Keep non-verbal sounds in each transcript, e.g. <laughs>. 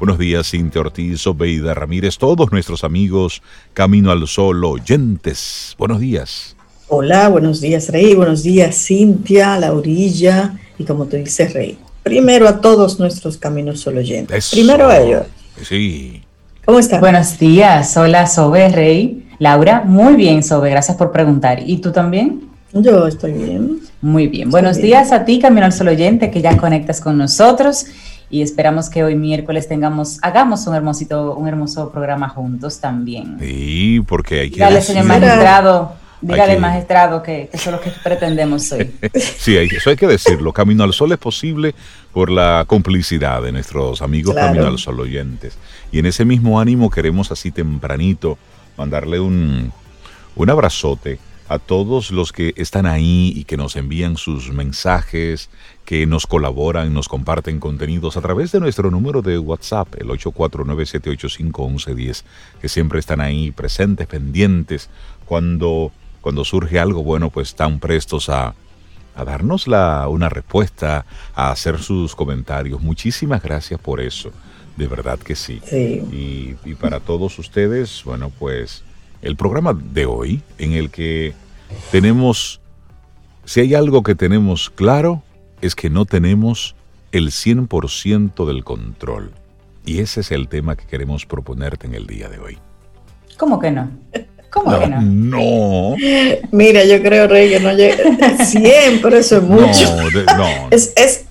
Buenos días, Cintia Ortiz, Obeida Ramírez, todos nuestros amigos Camino al Sol oyentes. Buenos días. Hola, buenos días, Rey. Buenos días, Cintia, Laurilla y como tú dices, Rey. Primero a todos nuestros Caminos Sol oyentes. Primero a ellos. Sí. ¿Cómo estás? Buenos días. Hola, Sobe, Rey. Laura, muy bien, Sobe. Gracias por preguntar. ¿Y tú también? Yo estoy bien. Muy bien. Buenos días a ti, Camino al Sol oyente, que ya conectas con nosotros y esperamos que hoy miércoles tengamos, hagamos un hermosito, un hermoso programa juntos también. Sí, porque hay que Dale, señor magistrado, dígale magistrado que, eso es lo que pretendemos hoy. <laughs> sí, eso hay que decirlo. Camino al Sol es posible por la complicidad de nuestros amigos Camino al Sol oyentes. Y en ese mismo ánimo queremos así tempranito mandarle un, un abrazote a todos los que están ahí y que nos envían sus mensajes, que nos colaboran, nos comparten contenidos a través de nuestro número de WhatsApp, el 849-785-1110, que siempre están ahí presentes, pendientes, cuando, cuando surge algo bueno, pues están prestos a, a darnos la, una respuesta, a hacer sus comentarios. Muchísimas gracias por eso, de verdad que sí. Y, y para todos ustedes, bueno, pues el programa de hoy en el que tenemos, si hay algo que tenemos claro, es que no tenemos el 100% del control. Y ese es el tema que queremos proponerte en el día de hoy. ¿Cómo que no? ¿Cómo que no? No. Mira, yo creo, Rey, que no llega. <laughs> Siempre eso es mucho. No, no. Es, es,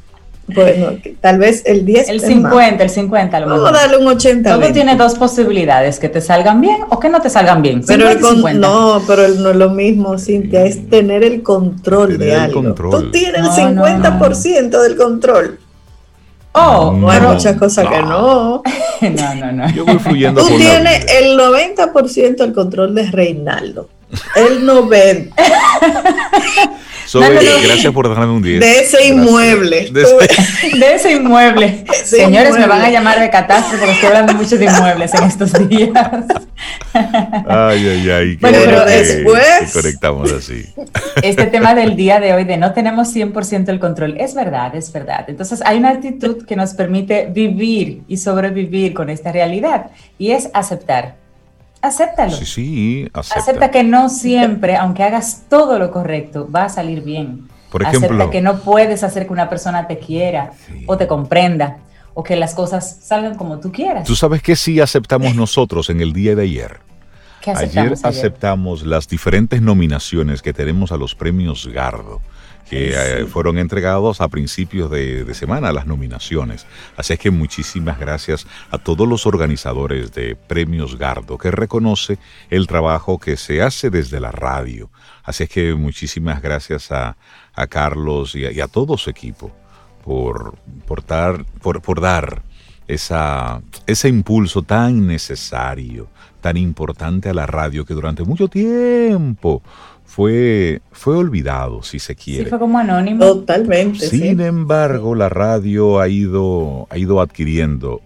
bueno, tal vez el 10. El 50, el 50 a lo mejor. Vamos a darle un 80. Todo tiene dos posibilidades, que te salgan bien o que no te salgan bien. Pero no, pero no es lo mismo, Cintia, es tener el control de algo. Control. Tú tienes el 50% del control. Oh, no, hay muchas cosas que no. <laughs> no, no, no. Yo voy fluyendo Tú tienes el 90% del control de Reinaldo. El 90%. <laughs> gracias por dejarme un día. <laughs> De ese inmueble. De ese, inmueble. Señores, me van a llamar de catástrofe porque estoy hablando mucho de inmuebles en estos días. Ay, ay, ay. Bueno, pero después. conectamos así. Este <laughs> tema del día de hoy de no tenemos 100% el control. Es verdad, es verdad. Entonces, hay una actitud que nos permite vivir y sobrevivir con esta realidad y es aceptar acéptalo. Sí, sí, acepta. acepta. que no siempre, aunque hagas todo lo correcto, va a salir bien. Por ejemplo, acepta que no puedes hacer que una persona te quiera o te comprenda o que las cosas salgan como tú quieras. Tú sabes que sí aceptamos nosotros en el día de ayer. ayer aceptamos las diferentes nominaciones que tenemos a los premios Gardo que eh, fueron entregados a principios de, semana las nominaciones. Así es que muchísimas gracias a todos los organizadores de Premios Gardo que reconoce el trabajo que se hace desde la radio. Así es que muchísimas gracias a, Carlos y a, todo su equipo por, por, dar, por, por dar esa, ese impulso tan necesario, tan importante a la radio que durante mucho tiempo fue, fue olvidado, si se quiere. Sí, fue como anónimo. Totalmente. Sin embargo, la radio ha ido, ha ido adquiriendo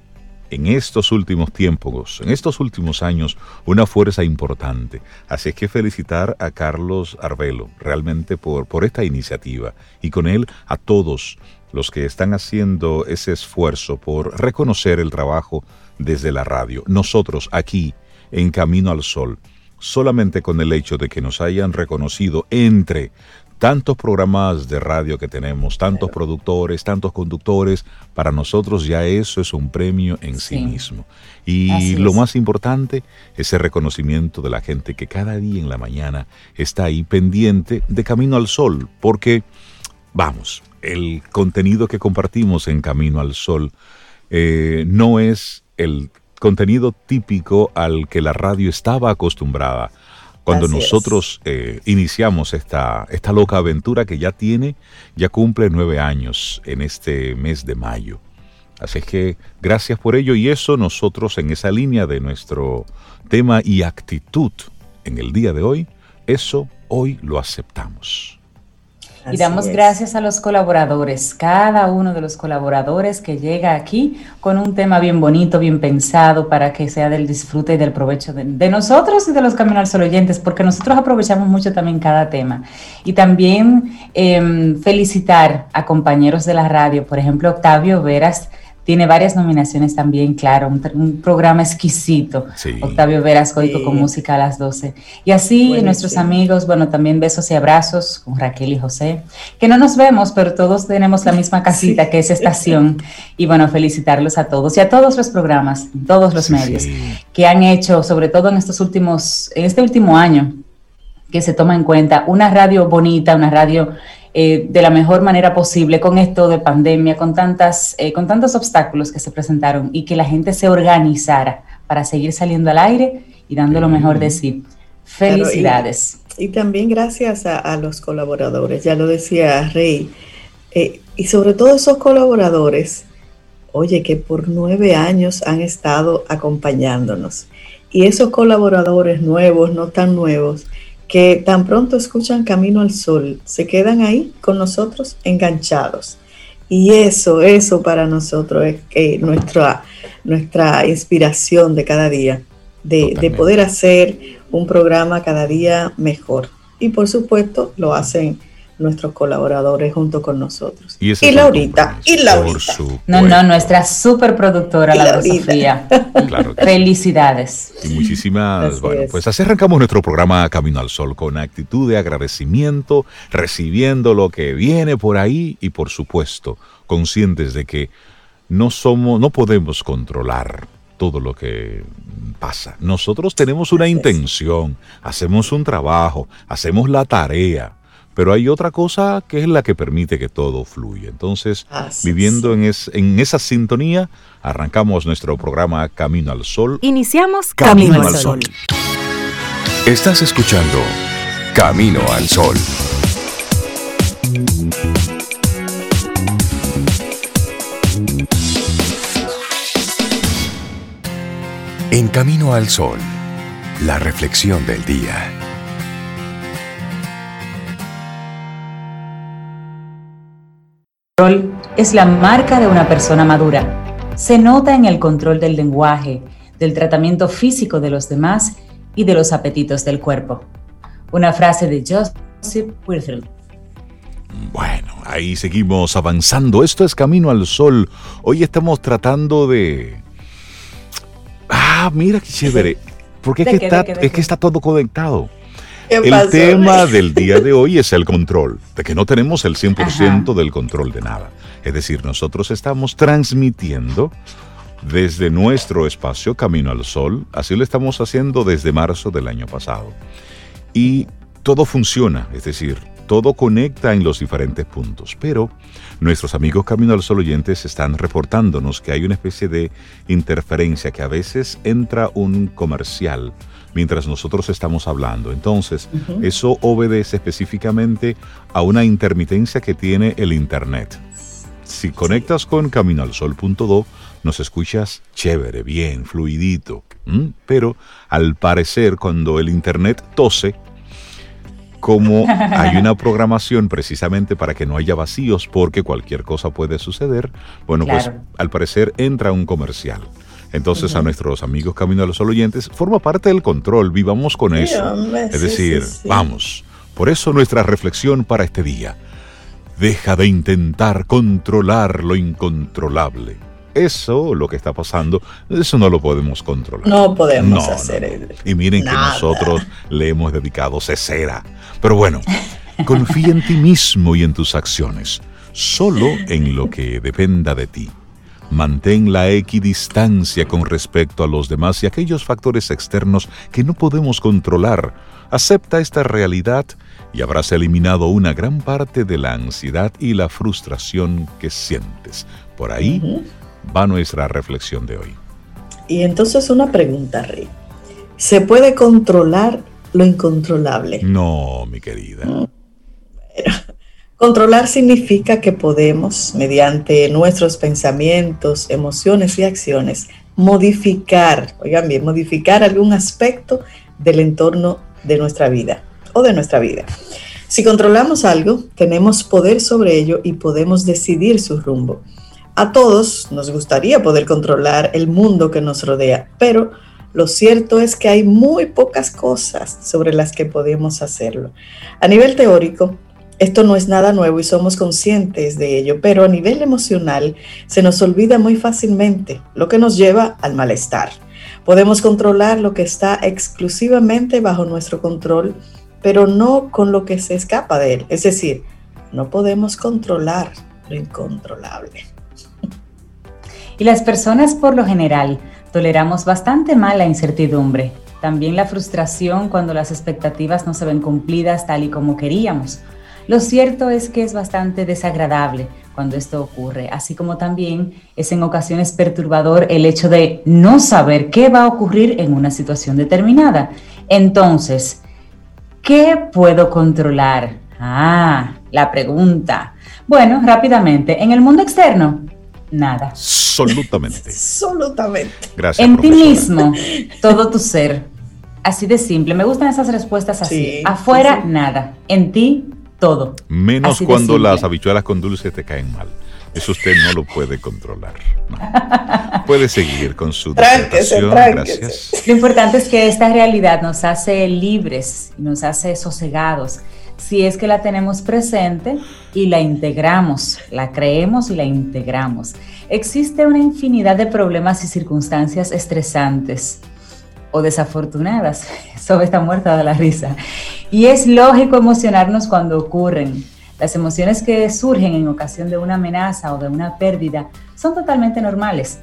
en estos últimos tiempos, en estos últimos años, una fuerza importante. Así es que felicitar a Carlos Arbelo realmente por, por esta iniciativa y con él a todos los que están haciendo ese esfuerzo por reconocer el trabajo desde la radio. Nosotros aquí, en Camino al Sol, solamente con el hecho de que nos hayan reconocido entre tantos programas de radio que tenemos, tantos productores, tantos conductores, para nosotros ya eso es un premio en sí, mismo. Y lo más importante, ese reconocimiento de la gente que cada día en la mañana está ahí pendiente de Camino al Sol, porque, vamos, el contenido que compartimos en Camino al Sol eh, no es el contenido típico al que la radio estaba acostumbrada. Cuando nosotros eh, iniciamos esta, esta loca aventura que ya tiene, ya cumple nueve años en este mes de mayo. Así es que gracias por ello y eso nosotros en esa línea de nuestro tema y actitud en el día de hoy, eso hoy lo aceptamos y damos gracias a los colaboradores, cada uno de los colaboradores que llega aquí con un tema bien bonito, bien pensado para que sea del disfrute y del provecho de, nosotros y de los Caminos Sol oyentes, porque nosotros aprovechamos mucho también cada tema. Y también em, felicitar a compañeros de la radio, por ejemplo, Octavio Veras tiene varias nominaciones también, claro, un, programa exquisito. Octavio Veras con música a las 12. Y así nuestros amigos, bueno, también besos y abrazos con Raquel y José, que no nos vemos, pero todos tenemos la misma casita que es estación. Y bueno, felicitarlos a todos y a todos los programas, todos los medios que han hecho, sobre todo en estos últimos, en este último año, que se toma en cuenta una radio bonita, una radio eh, de la mejor manera posible con esto de pandemia, con, tantas, eh, con tantos obstáculos que se presentaron y que la gente se organizara para seguir saliendo al aire y dando lo mejor de sí. Felicidades. y, también gracias a, los colaboradores, ya lo decía Rey, eh, y sobre todo esos colaboradores, oye, que por nueve años han estado acompañándonos. Y esos colaboradores nuevos, no tan nuevos, que tan pronto escuchan Camino al Sol, se quedan ahí con nosotros enganchados. Y eso, eso para nosotros es nuestra, nuestra inspiración de cada día, de, de poder hacer un programa cada día mejor. Y por supuesto lo hacen nuestros colaboradores junto con nosotros. Y, Laurita, y Laurita. No, no, nuestra super productora, la Sofía. <laughs> Felicidades. Y muchísimas, bueno, pues así arrancamos nuestro programa Camino al Sol con actitud de agradecimiento, recibiendo lo que viene por ahí y por supuesto, conscientes de que no somos, no podemos controlar todo lo que pasa. Nosotros tenemos una intención, hacemos un trabajo, hacemos la tarea pero hay otra cosa que es la que permite que todo fluya. Entonces, viviendo en, en, esa sintonía, arrancamos nuestro programa Camino al Sol. Iniciamos Camino, al Sol. Estás escuchando Camino al Sol. En Camino al Sol, la reflexión del día. Control es la marca de una persona madura. Se nota en el control del lenguaje, del tratamiento físico de los demás y de los apetitos del cuerpo. Una frase de Joseph Wirthley. Bueno, ahí seguimos avanzando. Esto es Camino al Sol. Hoy estamos tratando de... Ah, mira qué chévere. <laughs> Porque es, que, está, es que está todo conectado. El tema del día de hoy es el control, de que no tenemos el 100% del control de nada. Es decir, nosotros estamos transmitiendo desde nuestro espacio Camino al Sol, así lo estamos haciendo desde marzo del año pasado. Y todo funciona, es decir, todo conecta en los diferentes puntos, pero nuestros amigos Camino al Sol oyentes están reportándonos que hay una especie de interferencia, que a veces entra un comercial mientras nosotros estamos hablando. Entonces, eso obedece específicamente a una intermitencia que tiene el Internet. Si conectas con caminoalsol.do, nos escuchas chévere, bien, fluidito. Pero al parecer, cuando el Internet tose, como hay una <laughs> programación precisamente para que no haya vacíos porque cualquier cosa puede suceder, bueno, pues al parecer entra un comercial. Entonces, a nuestros amigos Camino a los oyentes, forma parte del control, vivamos con eso. es decir, vamos. Por eso nuestra reflexión para este día. Deja de intentar controlar lo incontrolable. Eso, lo que está pasando, eso no lo podemos controlar. No podemos hacer Y miren que nosotros le hemos dedicado cesera. Pero bueno, <laughs> confía en ti mismo y en tus acciones, solo en lo que dependa de ti. Mantén la equidistancia con respecto a los demás y aquellos factores externos que no podemos controlar. Acepta esta realidad y habrás eliminado una gran parte de la ansiedad y la frustración que sientes. Por ahí va nuestra reflexión de hoy. Y entonces una pregunta, Rick. ¿Se puede controlar lo incontrolable? No, mi querida. Mm. Controlar significa que podemos, mediante nuestros pensamientos, emociones y acciones, modificar, oigan bien, modificar algún aspecto del entorno de nuestra vida o de nuestra vida. Si controlamos algo, tenemos poder sobre ello y podemos decidir su rumbo. A todos nos gustaría poder controlar el mundo que nos rodea, pero lo cierto es que hay muy pocas cosas sobre las que podemos hacerlo. A nivel teórico, Esto no es nada nuevo y somos conscientes de ello, pero a nivel emocional se nos olvida muy fácilmente, lo que nos lleva al malestar. Podemos controlar lo que está exclusivamente bajo nuestro control, pero no con lo que se escapa de él. Es decir, no podemos controlar lo incontrolable. <laughs> Y las personas por lo general toleramos bastante mal la incertidumbre, también la frustración cuando las expectativas no se ven cumplidas tal y como queríamos. Lo cierto es que es bastante desagradable cuando esto ocurre, así como también es en ocasiones perturbador el hecho de no saber qué va a ocurrir en una situación determinada. Entonces, ¿qué puedo controlar? Ah, la pregunta. Bueno, rápidamente, en el mundo externo, nada. Absolutamente. <laughs> Absolutamente. Gracias. En ti mismo, <laughs> todo tu ser. Así de simple. Me gustan esas respuestas así. Afuera, nada. En ti, todo. Menos cuando las habichuelas con dulce te caen mal. Eso usted no lo puede controlar. <laughs> Puede seguir con su disertación. Gracias. Lo importante es que esta realidad nos hace libres, nos hace sosegados, si es que la tenemos presente y la integramos, la creemos y la integramos. Existe una infinidad de problemas y circunstancias estresantes o desafortunadas. <laughs> Sobe está muerta de la risa. Y es lógico emocionarnos cuando ocurren. Las emociones que surgen en ocasión de una amenaza o de una pérdida son totalmente normales.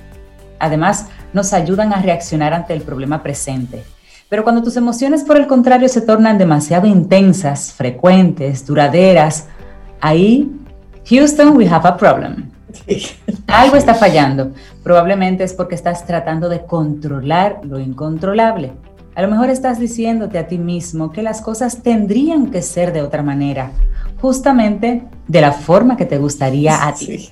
Además, nos ayudan a reaccionar ante el problema presente. Pero cuando tus emociones, por el contrario, se tornan demasiado intensas, frecuentes, duraderas, ahí, Houston, we have a problem. Algo está fallando. Probablemente es porque estás tratando de controlar lo incontrolable. A lo mejor estás diciéndote a ti mismo que las cosas tendrían que ser de otra manera, justamente de la forma que te gustaría a ti.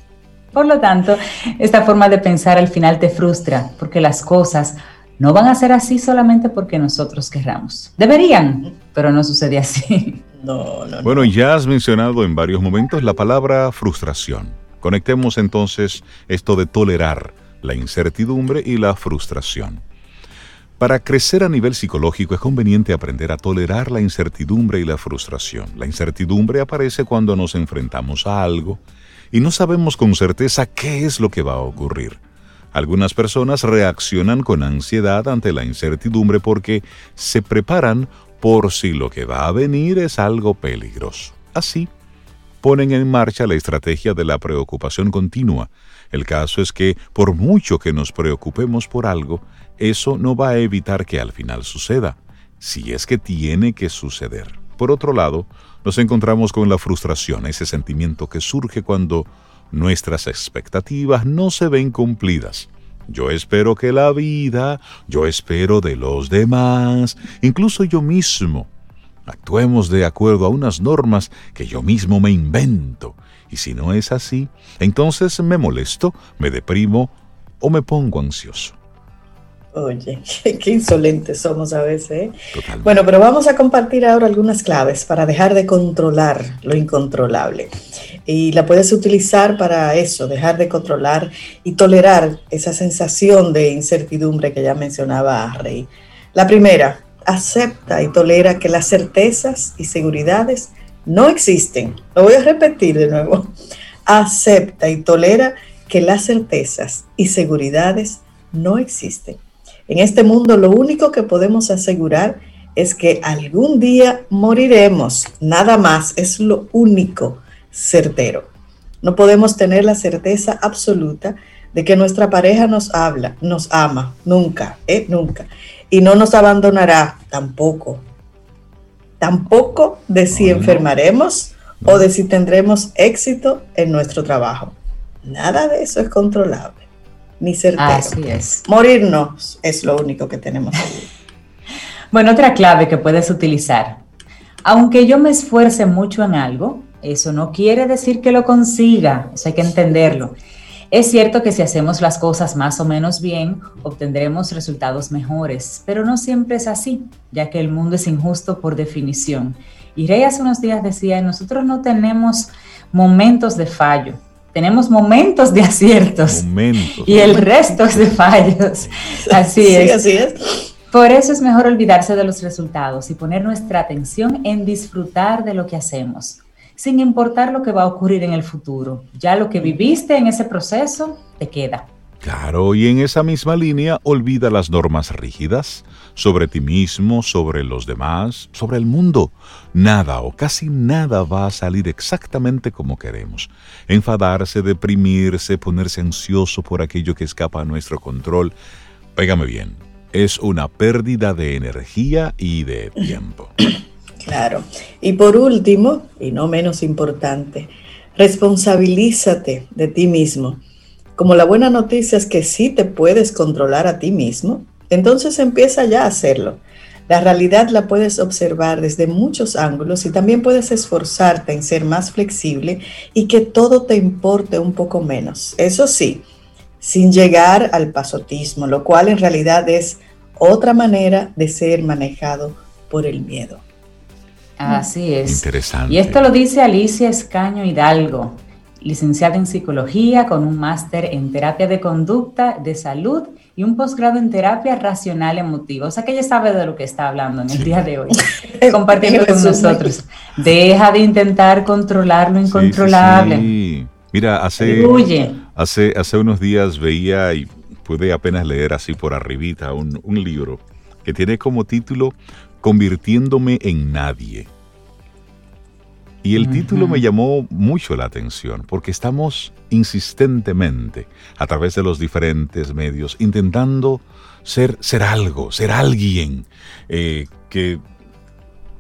Por lo tanto, esta forma de pensar al final te frustra porque las cosas no van a ser así solamente porque nosotros querramos. Deberían, pero no sucede así. No, no, bueno, ya has mencionado en varios momentos la palabra frustración. Conectemos entonces esto de tolerar la incertidumbre y la frustración. Para crecer a nivel psicológico es conveniente aprender a tolerar la incertidumbre y la frustración. La incertidumbre aparece cuando nos enfrentamos a algo y no sabemos con certeza qué es lo que va a ocurrir. Algunas personas reaccionan con ansiedad ante la incertidumbre porque se preparan por si lo que va a venir es algo peligroso. Así, ponen en marcha la estrategia de la preocupación continua. El caso es que, por mucho que nos preocupemos por algo, eso no va a evitar que al final suceda, si es que tiene que suceder. Por otro lado, nos encontramos con la frustración, ese sentimiento que surge cuando nuestras expectativas no se ven cumplidas. Yo espero que la vida, yo espero de los demás, incluso yo mismo, Actuemos de acuerdo a unas normas que yo mismo me invento. Y si no es así, entonces me molesto, me deprimo o me pongo ansioso. Oye, <laughs> qué, insolentes somos a veces. ¿eh? Bueno, pero vamos a compartir ahora algunas claves para dejar de controlar lo incontrolable. Y la puedes utilizar para eso, dejar de controlar y tolerar esa sensación de incertidumbre que ya mencionaba Rey. La primera, acepta y tolera que las certezas y seguridades no existen. Lo voy a repetir de nuevo. Acepta y tolera que las certezas y seguridades no existen. En este mundo lo único que podemos asegurar es que algún día moriremos. Nada más, es lo único certero. No podemos tener la certeza absoluta de que nuestra pareja nos habla, nos ama, nunca, ¿eh? nunca y no nos abandonará tampoco. Tampoco de si enfermaremos o de si tendremos éxito en nuestro trabajo. Nada de eso es controlable, ni certero. Así es. Morirnos es lo único que tenemos. <laughs> bueno, otra clave que puedes utilizar. Aunque yo me esfuerce mucho en algo, eso no quiere decir que lo consiga, eso hay que entenderlo. Es cierto que si hacemos las cosas más o menos bien, obtendremos resultados mejores, pero no siempre es así, ya que el mundo es injusto por definición. Y Rey hace unos días decía, nosotros no tenemos momentos de fallo, tenemos momentos de aciertos y el resto es de fallos. <laughs> Así es. Así es. Por eso es mejor olvidarse de los resultados y poner nuestra atención en disfrutar de lo que hacemos. Sin importar lo que va a ocurrir en el futuro. Ya lo que viviste en ese proceso te queda. Claro, y en esa misma línea olvida las normas rígidas sobre ti mismo, sobre los demás, sobre el mundo. Nada o casi nada va a salir exactamente como queremos. Enfadarse, deprimirse, ponerse ansioso por aquello que escapa a nuestro control. Pégame bien, es una pérdida de energía y de tiempo. <clears throat> Claro. Y por último, y no menos importante, responsabilízate de ti mismo como la buena noticia es que sí te puedes controlar a ti mismo, entonces empieza ya a hacerlo. La realidad la puedes observar desde muchos ángulos y también puedes esforzarte en ser más flexible y que todo te importe un poco menos. Eso sí, sin llegar al pasotismo, lo cual en realidad es otra manera de ser manejado por el miedo. Así es. Interesante. Y esto lo dice Alicia Escaño Hidalgo, licenciada en psicología con un máster en terapia de conducta, de salud y un posgrado en terapia racional emotiva. O sea que ella sabe de lo que está hablando en el día de hoy, <laughs> compartiendo con nosotros. Deja de intentar controlar lo incontrolable. Mira, hace, hace, hace unos días veía y pude apenas leer así por arribita un, un libro que tiene como título Convirtiéndome en nadie y el título me llamó mucho la atención porque estamos insistentemente a través de los diferentes medios intentando ser, ser algo, ser alguien eh, que,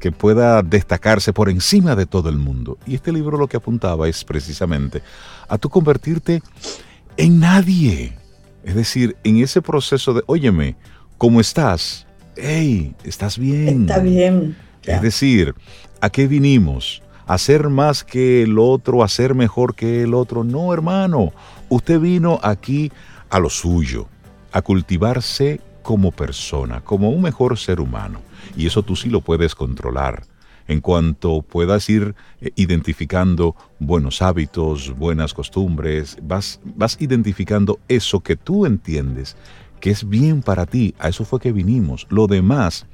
que pueda destacarse por encima de todo el mundo. Y este libro lo que apuntaba es precisamente a tú convertirte en nadie. Es decir, en ese proceso de, óyeme, ¿cómo estás? Hey, ¿estás bien? Está bien. Es decir, ¿a qué vinimos? hacer más que el otro, hacer mejor que el otro. No, hermano, usted vino aquí a lo suyo, a cultivarse como persona, como un mejor ser humano. Y eso tú sí lo puedes controlar. En cuanto puedas ir eh, identificando buenos hábitos, buenas costumbres, vas, vas identificando eso que tú entiendes que es bien para ti. A eso fue que vinimos. Lo demás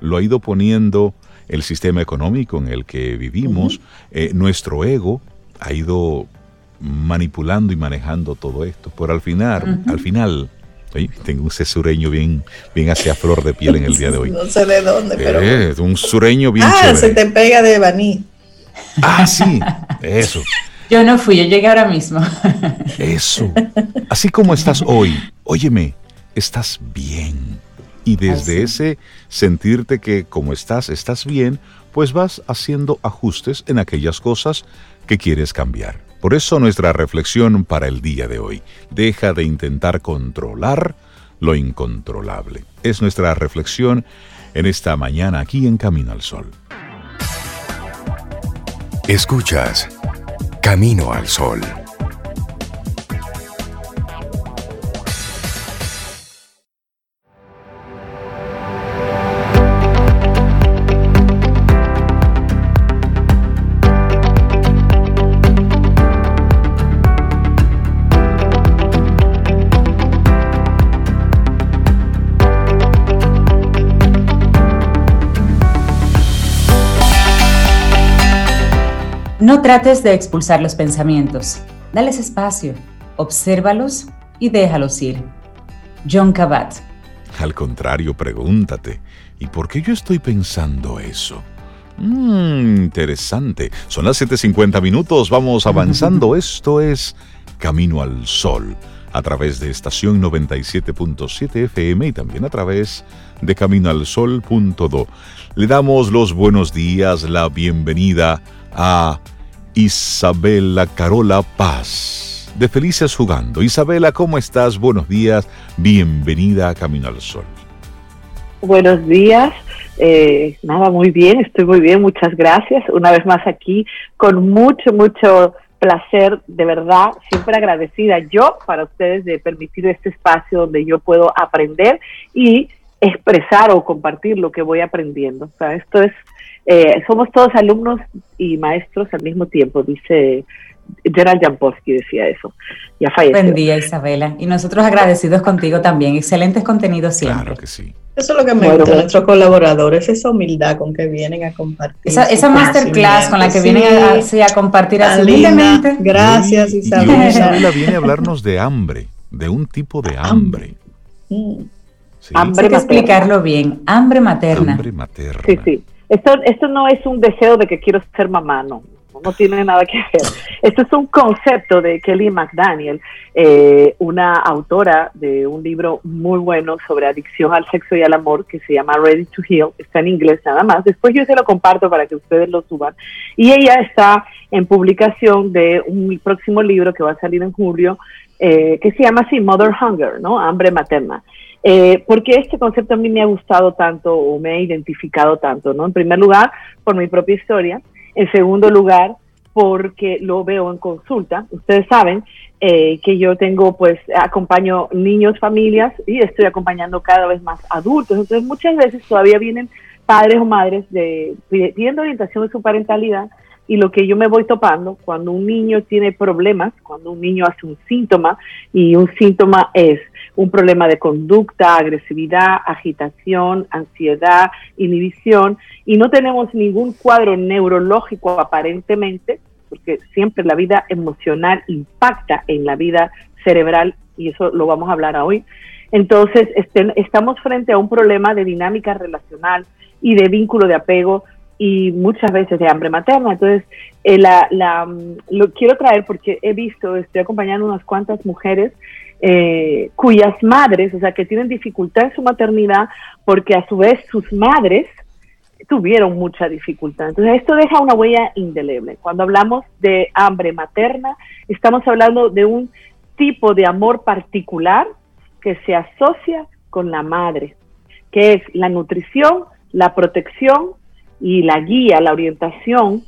lo ha ido poniendo el sistema económico en el que vivimos, eh, nuestro ego ha ido manipulando y manejando todo esto, pero al final, al final, tengo un sureño bien, bien hacia flor de piel en el día de hoy. <laughs> No sé de dónde, pero... Eh, un sureño bien Ah, se te pega de Baní. Ah, sí, eso. <laughs> Yo no fui, yo llegué ahora mismo. Eso. Así como estás hoy, óyeme, estás bien. Y desde ese sentirte que como estás, estás bien, pues vas haciendo ajustes en aquellas cosas que quieres cambiar. Por eso nuestra reflexión para el día de hoy, deja de intentar controlar lo incontrolable. Es nuestra reflexión en esta mañana aquí en Camino al Sol. Escuchas Camino al Sol. No trates de expulsar los pensamientos. Dales espacio, obsérvalos y déjalos ir. John Kabat. Al contrario, pregúntate, ¿y por qué yo estoy pensando eso? Mmm, interesante. Son las 7.50 minutos, vamos avanzando. <laughs> Esto es Camino al Sol, a través de estación 97.7 FM y también a través de caminoalsol.do. Le damos los buenos días, la bienvenida a Isabela Carola Paz, de Felices Jugando. Isabela, ¿cómo estás? Buenos días, bienvenida a Camino al Sol. Buenos días, eh, nada, muy bien, estoy muy bien, muchas gracias. Una vez más aquí, con mucho, mucho placer, de verdad, siempre agradecida yo para ustedes de permitir este espacio donde yo puedo aprender y expresar o compartir lo que voy aprendiendo. O sea, esto es eh, somos todos alumnos y maestros al mismo tiempo, dice Gerald Jampowski, decía eso. Ya falleció. Buen día, Isabela. Y nosotros agradecidos contigo también. Excelentes contenidos siempre. Claro que sí. Eso es lo que me gusta de nuestros colaboradores, esa humildad con que vienen a compartir. Esa, masterclass con la que vienen a, a, compartir así Gracias, Isabel. Isabela viene a hablarnos de hambre, de un tipo de hambre. Hambre, Hay que explicarlo bien, hambre materna. Hambre materna. Sí, sí. Esto, esto no es un deseo de que quiero ser mamá, no no tiene nada que ver. Esto es un concepto de Kelly McDaniel, eh, una autora de un libro muy bueno sobre adicción al sexo y al amor que se llama Ready to Heal. Está en inglés nada más. Después yo se lo comparto para que ustedes lo suban. Y ella está en publicación de un próximo libro que va a salir en julio eh, que se llama así Mother Hunger, ¿no? Hambre materna. Eh, porque este concepto a mí me ha gustado tanto o me ha identificado tanto, ¿no? En primer lugar, por mi propia historia en segundo lugar, porque lo veo en consulta. Ustedes saben eh, que yo tengo, pues, acompaño niños, familias y estoy acompañando cada vez más adultos. Entonces, muchas veces todavía vienen padres o madres de, pidiendo orientación de su parentalidad y lo que yo me voy topando cuando un niño tiene problemas, cuando un niño hace un síntoma y un síntoma es un problema de conducta, agresividad, agitación, ansiedad, inhibición, y no tenemos ningún cuadro neurológico aparentemente, porque siempre la vida emocional impacta en la vida cerebral, y eso lo vamos a hablar hoy. Entonces, este, estamos frente a un problema de dinámica relacional y de vínculo de apego y muchas veces de hambre materna. Entonces, eh, la, la, lo quiero traer porque he visto, estoy acompañando unas cuantas mujeres eh, cuyas madres, o sea, que tienen dificultad en su maternidad porque a su vez sus madres tuvieron mucha dificultad. Entonces, esto deja una huella indeleble. Cuando hablamos de hambre materna, estamos hablando de un tipo de amor particular que se asocia con la madre, que es la nutrición, la protección y la guía, la orientación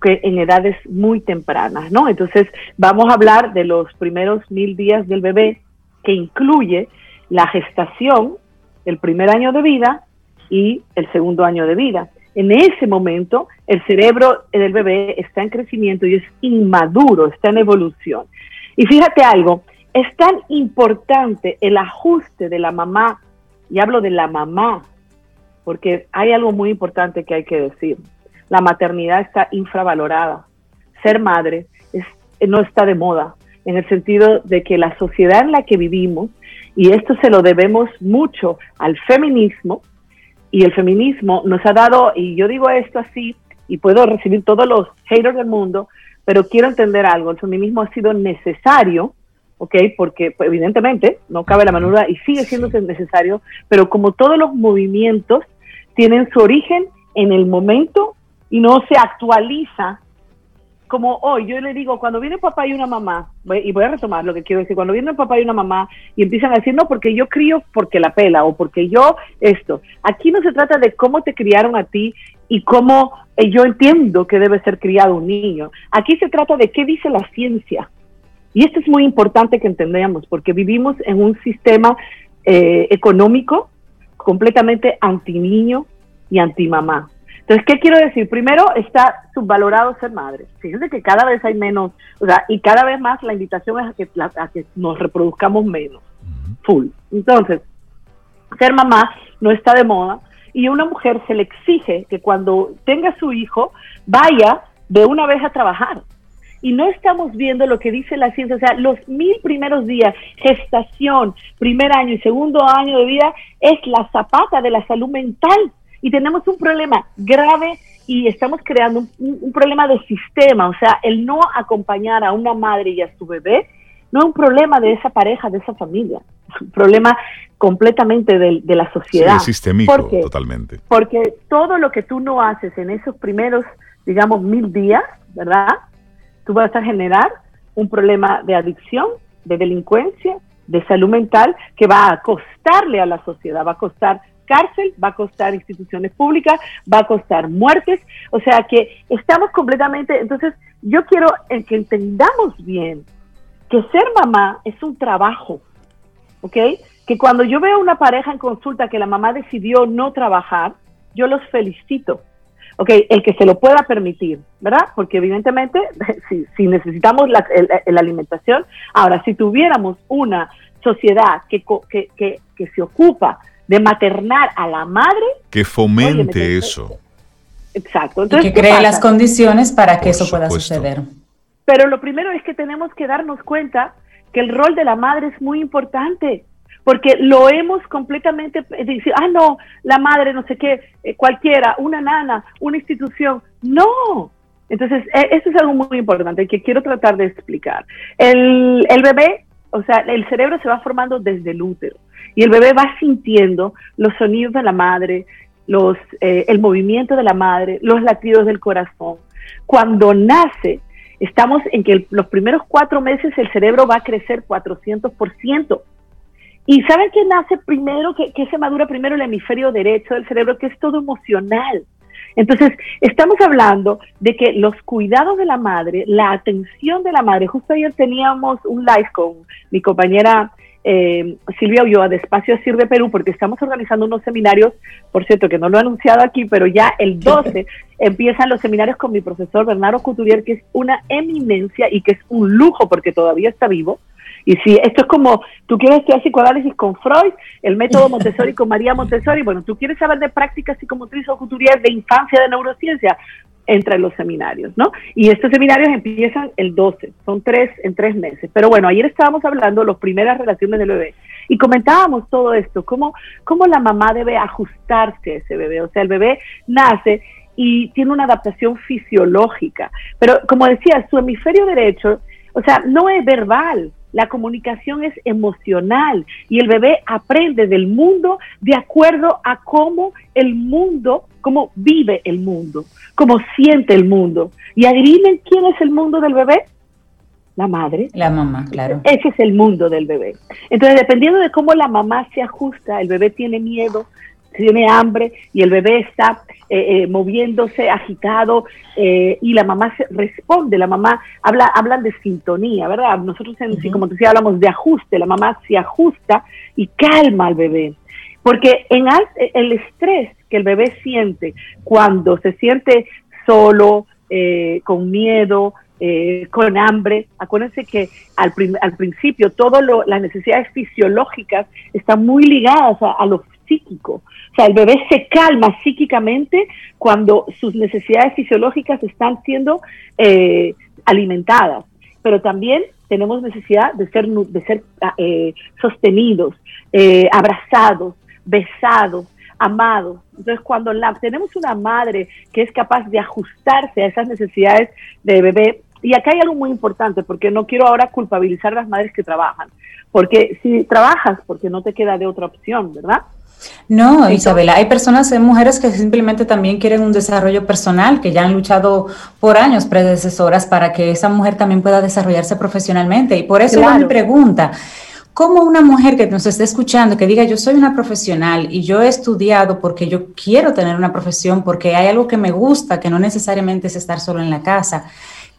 que en edades muy tempranas, ¿no? Entonces, vamos a hablar de los primeros mil días del bebé, que incluye la gestación, el primer año de vida y el segundo año de vida. En ese momento, el cerebro del bebé está en crecimiento y es inmaduro, está en evolución. Y fíjate algo, es tan importante el ajuste de la mamá, y hablo de la mamá, porque hay algo muy importante que hay que decir la maternidad está infravalorada. Ser madre no está de moda, en el sentido de que la sociedad en la que vivimos, y esto se lo debemos mucho al feminismo, y el feminismo nos ha dado, y yo digo esto así, y puedo recibir todos los haters del mundo, pero quiero entender algo, el feminismo ha sido necesario, ¿ok? Porque pues, evidentemente no cabe la manura y sigue siendo necesario, pero como todos los movimientos tienen su origen en el momento y no se actualiza como hoy, yo le digo, cuando viene papá y una mamá, y voy a retomar lo que quiero decir, cuando viene papá y una mamá y empiezan a decir, no, porque yo crío porque la pela o porque yo esto, aquí no se trata de cómo te criaron a ti y cómo eh, yo entiendo que debe ser criado un niño, aquí se trata de qué dice la ciencia. Y esto es muy importante que entendamos, porque vivimos en un sistema eh, económico completamente anti niño y anti mamá. Entonces, ¿qué quiero decir? Primero, está subvalorado ser madre. Fíjense que cada vez hay menos, o sea, y cada vez más la invitación es a que, a que nos reproduzcamos menos, full. Entonces, ser mamá no está de moda y a una mujer se le exige que cuando tenga su hijo vaya de una vez a trabajar. Y no estamos viendo lo que dice la ciencia, o sea, los mil primeros días, gestación, primer año y segundo año de vida, es la zapata de la salud mental y tenemos un problema grave y estamos creando un, problema de sistema, o sea, el no acompañar a una madre y a su bebé no es un problema de esa pareja, de esa familia, es un problema completamente de, la sociedad. Sí, sistémico, totalmente. Porque todo lo que tú no haces en esos primeros, digamos, mil días, ¿verdad? Tú vas a generar un problema de adicción, de delincuencia, de salud mental, que va a costarle a la sociedad, va a costar cárcel, va a costar instituciones públicas, va a costar muertes, o sea que estamos completamente, entonces yo quiero que entendamos bien que ser mamá es un trabajo, ¿ok? Que cuando yo veo una pareja en consulta que la mamá decidió no trabajar, yo los felicito. Ok, el que se lo pueda permitir, ¿verdad? Porque evidentemente, <laughs> si, necesitamos la, alimentación, ahora, si tuviéramos una sociedad que, que, que, que se ocupa de maternar a la madre. Que fomente eso. Exacto. Entonces, y que cree las condiciones para que eso pueda suceder. Pero lo primero es que tenemos que darnos cuenta que el rol de la madre es muy importante, porque lo hemos completamente, dice, ah, no, la madre, no sé qué, eh, cualquiera, una nana, una institución. No. Entonces, e, eso es algo muy importante que quiero tratar de explicar. El, el bebé, o sea, el cerebro se va formando desde el útero y el bebé va sintiendo los sonidos de la madre, los, eh, el movimiento de la madre, los latidos del corazón. Cuando nace, estamos en que los primeros cuatro meses el cerebro va a crecer 400%. ¿Y saben qué nace primero, qué, se madura primero el hemisferio derecho del cerebro, que es todo emocional? Entonces, estamos hablando de que los cuidados de la madre, la atención de la madre, justo ayer teníamos un live con mi compañera eh, Silvia Ulloa de Espacio Asir de Perú, porque estamos organizando unos seminarios, por cierto, que no lo he anunciado aquí, pero ya el <laughs> 12 empiezan los seminarios con mi profesor Bernardo Couturier, que es una eminencia y que es un lujo porque todavía está vivo. Y si esto es como, tú quieres estudiar psicoanálisis con Freud, el método <laughs> Montessori con María Montessori, bueno, tú quieres saber de práctica psicomotriz o Couturier de infancia de neurociencia, entre los seminarios, ¿no? Y estos seminarios empiezan el 12, son tres en tres meses. Pero bueno, ayer estábamos hablando de las primeras relaciones del bebé y comentábamos todo esto, cómo, cómo la mamá debe ajustarse a ese bebé. O sea, el bebé nace y tiene una adaptación fisiológica. Pero como decía, su hemisferio derecho, o sea, no es verbal, la comunicación es emocional y el bebé aprende del mundo de acuerdo a cómo el mundo, cómo vive el mundo, cómo siente el mundo. Y adivinen quién es el mundo del bebé. La madre. La mamá, claro. Ese es el mundo del bebé. Entonces, dependiendo de cómo la mamá se ajusta, el bebé tiene miedo, tiene hambre y el bebé está eh, eh, moviéndose, agitado, eh, y la mamá se responde, la mamá habla, hablan de sintonía, ¿verdad? Nosotros en como te decía, hablamos de ajuste, la mamá se ajusta y calma al bebé. Porque en el estrés que el bebé siente cuando se siente solo, con miedo, con hambre. Acuérdense que al, al principio todas las necesidades fisiológicas están muy ligadas a, a, lo psíquico. O sea, el bebé se calma psíquicamente cuando sus necesidades fisiológicas están siendo eh, alimentadas, pero también tenemos necesidad de ser, de ser ah, eh, sostenidos, eh, abrazados, besados, amados. Entonces, cuando la, tenemos una madre que es capaz de ajustarse a esas necesidades de bebé, y acá hay algo muy importante, porque no quiero ahora culpabilizar a las madres que trabajan, porque si trabajas, porque no te queda de otra opción, ¿verdad? No, Isabela, hay personas, hay mujeres que simplemente también quieren un desarrollo personal, que ya han luchado por años predecesoras para que esa mujer también pueda desarrollarse profesionalmente. Y por eso claro. mi pregunta, ¿cómo una mujer que nos esté escuchando, que diga yo soy una profesional y yo he estudiado porque yo quiero tener una profesión, porque hay algo que me gusta, que no necesariamente es estar solo en la casa?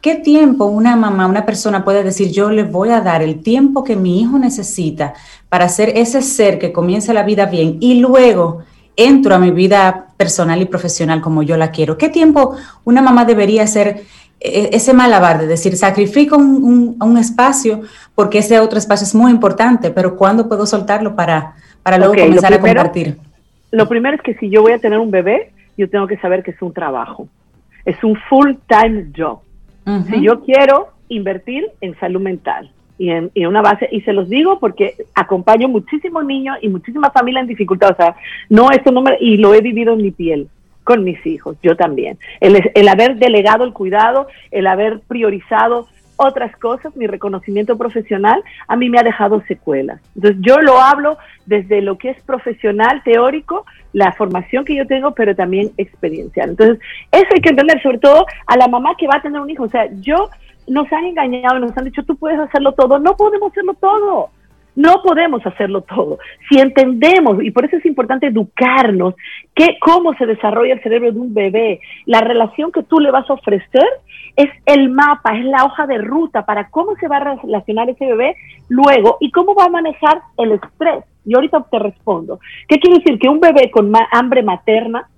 ¿Qué tiempo una mamá, una persona puede decir, yo le voy a dar el tiempo que mi hijo necesita para ser ese ser que comience la vida bien y luego entro a mi vida personal y profesional como yo la quiero? ¿Qué tiempo una mamá debería hacer e-, ese malabar de decir, sacrifico un, espacio porque ese otro espacio es muy importante, pero ¿cuándo puedo soltarlo para, para luego comenzar a compartir? Lo primero es que si yo voy a tener un bebé, yo tengo que saber que es un trabajo, es un full-time job. Si yo quiero invertir en salud mental y en, una base, y se los digo porque acompaño muchísimos niños y muchísimas familias en dificultad, o sea, no es un número, y lo he vivido en mi piel con mis hijos, yo también. El, el haber delegado el cuidado, el haber priorizado otras cosas, mi reconocimiento profesional, a mí me ha dejado secuelas. Entonces yo lo hablo desde lo que es profesional, teórico, la formación que yo tengo, pero también experiencial. Entonces, eso hay que entender, sobre todo a la mamá que va a tener un hijo. O sea, yo nos han engañado, nos han dicho, tú puedes hacerlo todo. No podemos hacerlo todo. No podemos hacerlo todo. Si entendemos, y por eso es importante educarnos, que cómo se desarrolla el cerebro de un bebé, la relación que tú le vas a ofrecer es el mapa, es la hoja de ruta para cómo se va a relacionar ese bebé luego y cómo va a manejar el estrés. Y ahorita te respondo. ¿Qué quiere decir? Que un bebé con hambre materna,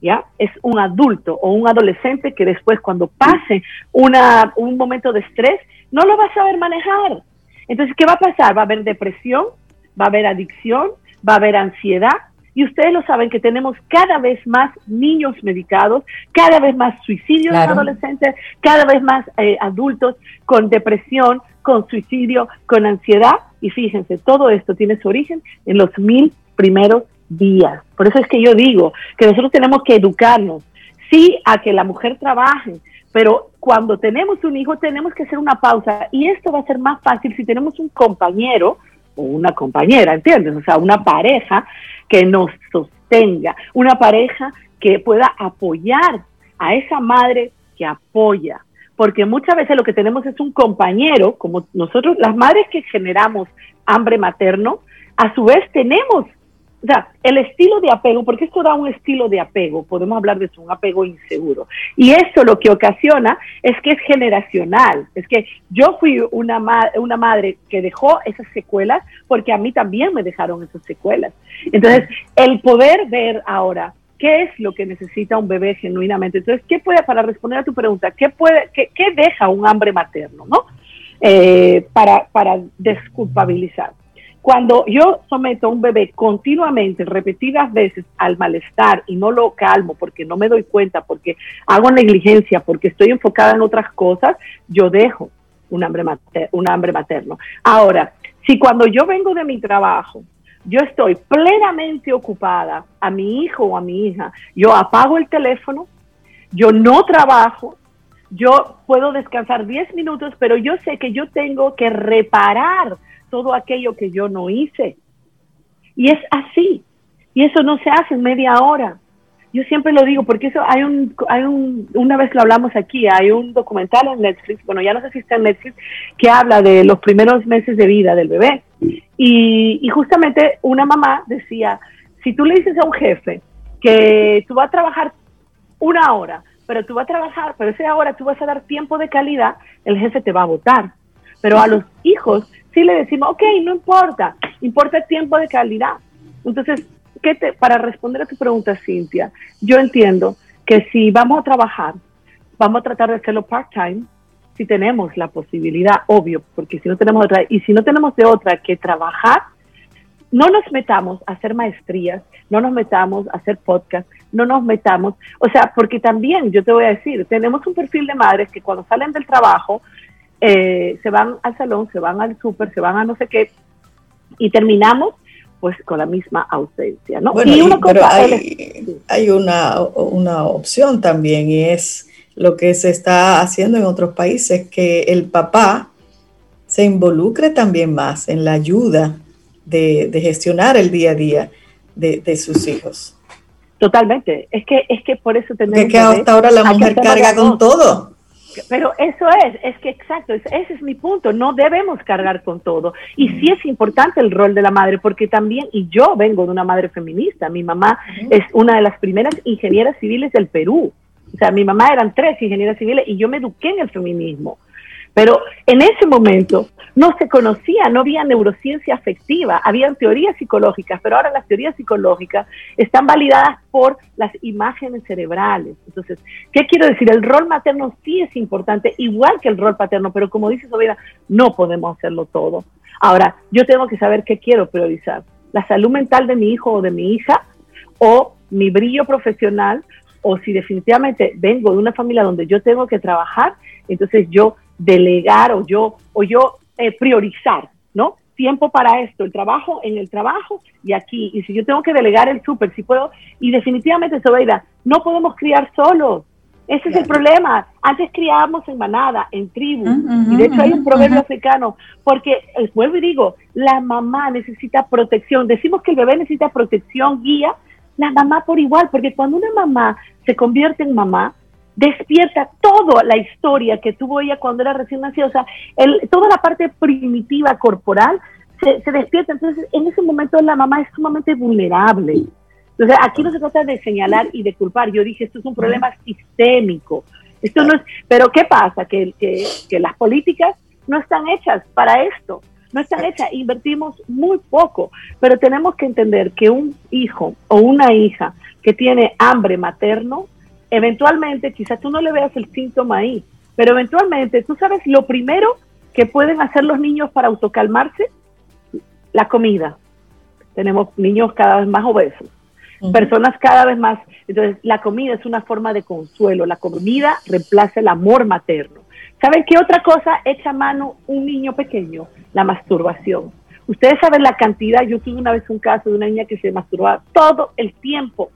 ¿ya? Es un adulto o un adolescente que después cuando pase una, un momento de estrés, no lo va a saber manejar entonces, ¿qué va a pasar? Va a haber depresión, va a haber adicción, va a haber ansiedad, Y ustedes lo saben que tenemos cada vez más niños medicados, cada vez más suicidios adolescentes, cada vez más eh, adultos con depresión, con suicidio, con ansiedad. Y fíjense, todo esto tiene su origen en los mil primeros días. Por eso es que yo digo que nosotros tenemos que educarnos, sí, a que la mujer trabaje, pero cuando tenemos un hijo tenemos que hacer una pausa y esto va a ser más fácil si tenemos un compañero o una compañera, ¿entiendes? O sea, una pareja que nos sostenga, una pareja que pueda apoyar a esa madre que apoya. Porque muchas veces lo que tenemos es un compañero, como nosotros, las madres que generamos hambre materno, a su vez tenemos o sea, el estilo de apego, porque esto da un estilo de apego, podemos hablar de eso, un apego inseguro. Y eso lo que ocasiona es que es generacional, es que yo fui una, una madre que dejó esas secuelas porque a mí también me dejaron esas secuelas. Entonces, el poder ver ahora qué es lo que necesita un bebé genuinamente. Entonces, ¿qué puede, para responder a tu pregunta, qué, puede, qué, qué deja un hambre materno, no? Eh, para, para desculpabilizar. Cuando yo someto a un bebé continuamente, repetidas veces al malestar y no lo calmo porque no me doy cuenta, porque hago negligencia, porque estoy enfocada en otras cosas, yo dejo un hambre, un hambre materno. Ahora, si cuando yo vengo de mi trabajo, yo estoy plenamente ocupada a mi hijo o a mi hija, yo apago el teléfono, yo no trabajo, yo puedo descansar 10 minutos, pero yo sé que yo tengo que reparar todo aquello que yo no hice. Y es así. Y eso no se hace en media hora. Yo siempre lo digo porque eso hay un, hay un, una vez lo hablamos aquí, hay un documental en Netflix, bueno, ya no sé si está en Netflix, que habla de los primeros meses de vida del bebé. Y, y justamente una mamá decía, si tú le dices a un jefe que tú vas a trabajar una hora, pero tú vas a trabajar, pero esa hora tú vas a dar tiempo de calidad, el jefe te va a votar. Pero a los hijos sí le decimos, ok, no importa, importa el tiempo de calidad. Entonces, ¿qué te, para responder a tu pregunta, Cintia, yo entiendo que si vamos a trabajar, vamos a tratar de hacerlo part-time, si tenemos la posibilidad, obvio, porque si no tenemos otra, y si no tenemos de otra que trabajar, no nos metamos a hacer maestrías, no nos metamos a hacer podcast, no nos metamos, o sea, porque también yo te voy a decir, tenemos un perfil de madres que cuando salen del trabajo eh, se van al salón, se van al súper, se van a no sé qué, y terminamos pues con la misma ausencia, ¿no? y pero hay, hay una, una opción también y es lo que se está haciendo en otros países, que el papá se involucre también más en la ayuda de, gestionar el día a día de, sus hijos. Totalmente. Es que, es que por eso tenemos que, que hasta ahora la mujer carga con todo. Pero eso es, es que exacto, ese es mi punto, no debemos cargar con todo. Y sí es importante el rol de la madre, porque también, y yo vengo de una madre feminista, mi mamá es una de las primeras ingenieras civiles del Perú. O sea, mi mamá eran tres ingenieras civiles y yo me eduqué en el feminismo. Pero en ese momento no se conocía, no había neurociencia afectiva, habían teorías psicológicas, pero ahora las teorías psicológicas están validadas por las imágenes cerebrales. Entonces, ¿qué quiero decir? El rol materno sí es importante, igual que el rol paterno, pero como dice Sofía, no podemos hacerlo todo. Ahora, yo tengo que saber qué quiero priorizar, la salud mental de mi hijo o de mi hija, o mi brillo profesional, o si definitivamente vengo de una familia donde yo tengo que trabajar, entonces yo delegar o yo, o yo eh, priorizar, ¿no? Tiempo para esto, el trabajo en el trabajo y aquí. Y si yo tengo que delegar el súper, si puedo, y definitivamente, Sobeida, no podemos criar solos. Ese es el problema. Antes criábamos en manada, en tribu. y de hecho hay un proverbio africano, porque, eh, vuelvo y digo, la mamá necesita protección. Decimos que el bebé necesita protección, guía, la mamá por igual, porque cuando una mamá se convierte en mamá, despierta toda la historia que tuvo ella cuando era recién nacida, o sea, toda la parte primitiva corporal se, despierta, entonces en ese momento la mamá es sumamente vulnerable. Entonces aquí no se trata de señalar y de culpar, yo dije, esto es un problema sistémico, esto no es, pero ¿qué pasa? Que, que, que las políticas no están hechas para esto, no están hechas, invertimos muy poco, pero tenemos que entender que un hijo o una hija que tiene hambre materno, eventualmente, quizás tú no le veas el síntoma ahí, pero eventualmente, tú sabes lo primero que pueden hacer los niños para autocalmarse, la comida. Tenemos niños cada vez más obesos. personas cada vez más. Entonces, la comida es una forma de consuelo, la comida reemplaza el amor materno. ¿Saben qué otra cosa echa mano un niño pequeño? La masturbación. Ustedes saben la cantidad, yo tuve una vez un caso de una niña que se masturbaba todo el tiempo.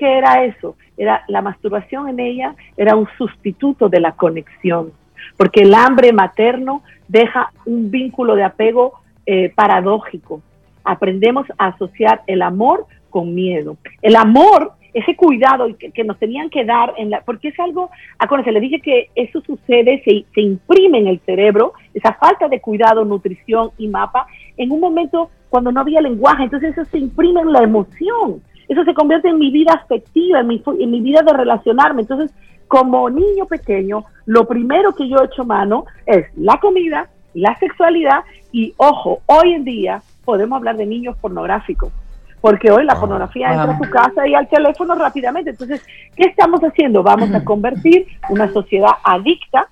¿Qué era eso? Era la masturbación en ella era un sustituto de la conexión, porque el hambre materno deja un vínculo de apego eh, paradójico. Aprendemos a asociar el amor con miedo. El amor, ese cuidado que, nos tenían que dar, en la, porque es algo, acuérdense, le dije que eso sucede, se, se imprime en el cerebro, esa falta de cuidado, nutrición y mapa, en un momento cuando no había lenguaje, entonces eso se imprime en la emoción, eso se convierte en mi vida afectiva, en mi, en mi vida de relacionarme, entonces como niño pequeño, lo primero que yo he hecho mano es la comida, la sexualidad y, ojo, hoy en día podemos hablar de niños pornográficos, porque hoy la ah, pornografía entra a tu casa y al teléfono rápidamente. Entonces, ¿qué estamos haciendo? Vamos a <laughs> convertir una sociedad adicta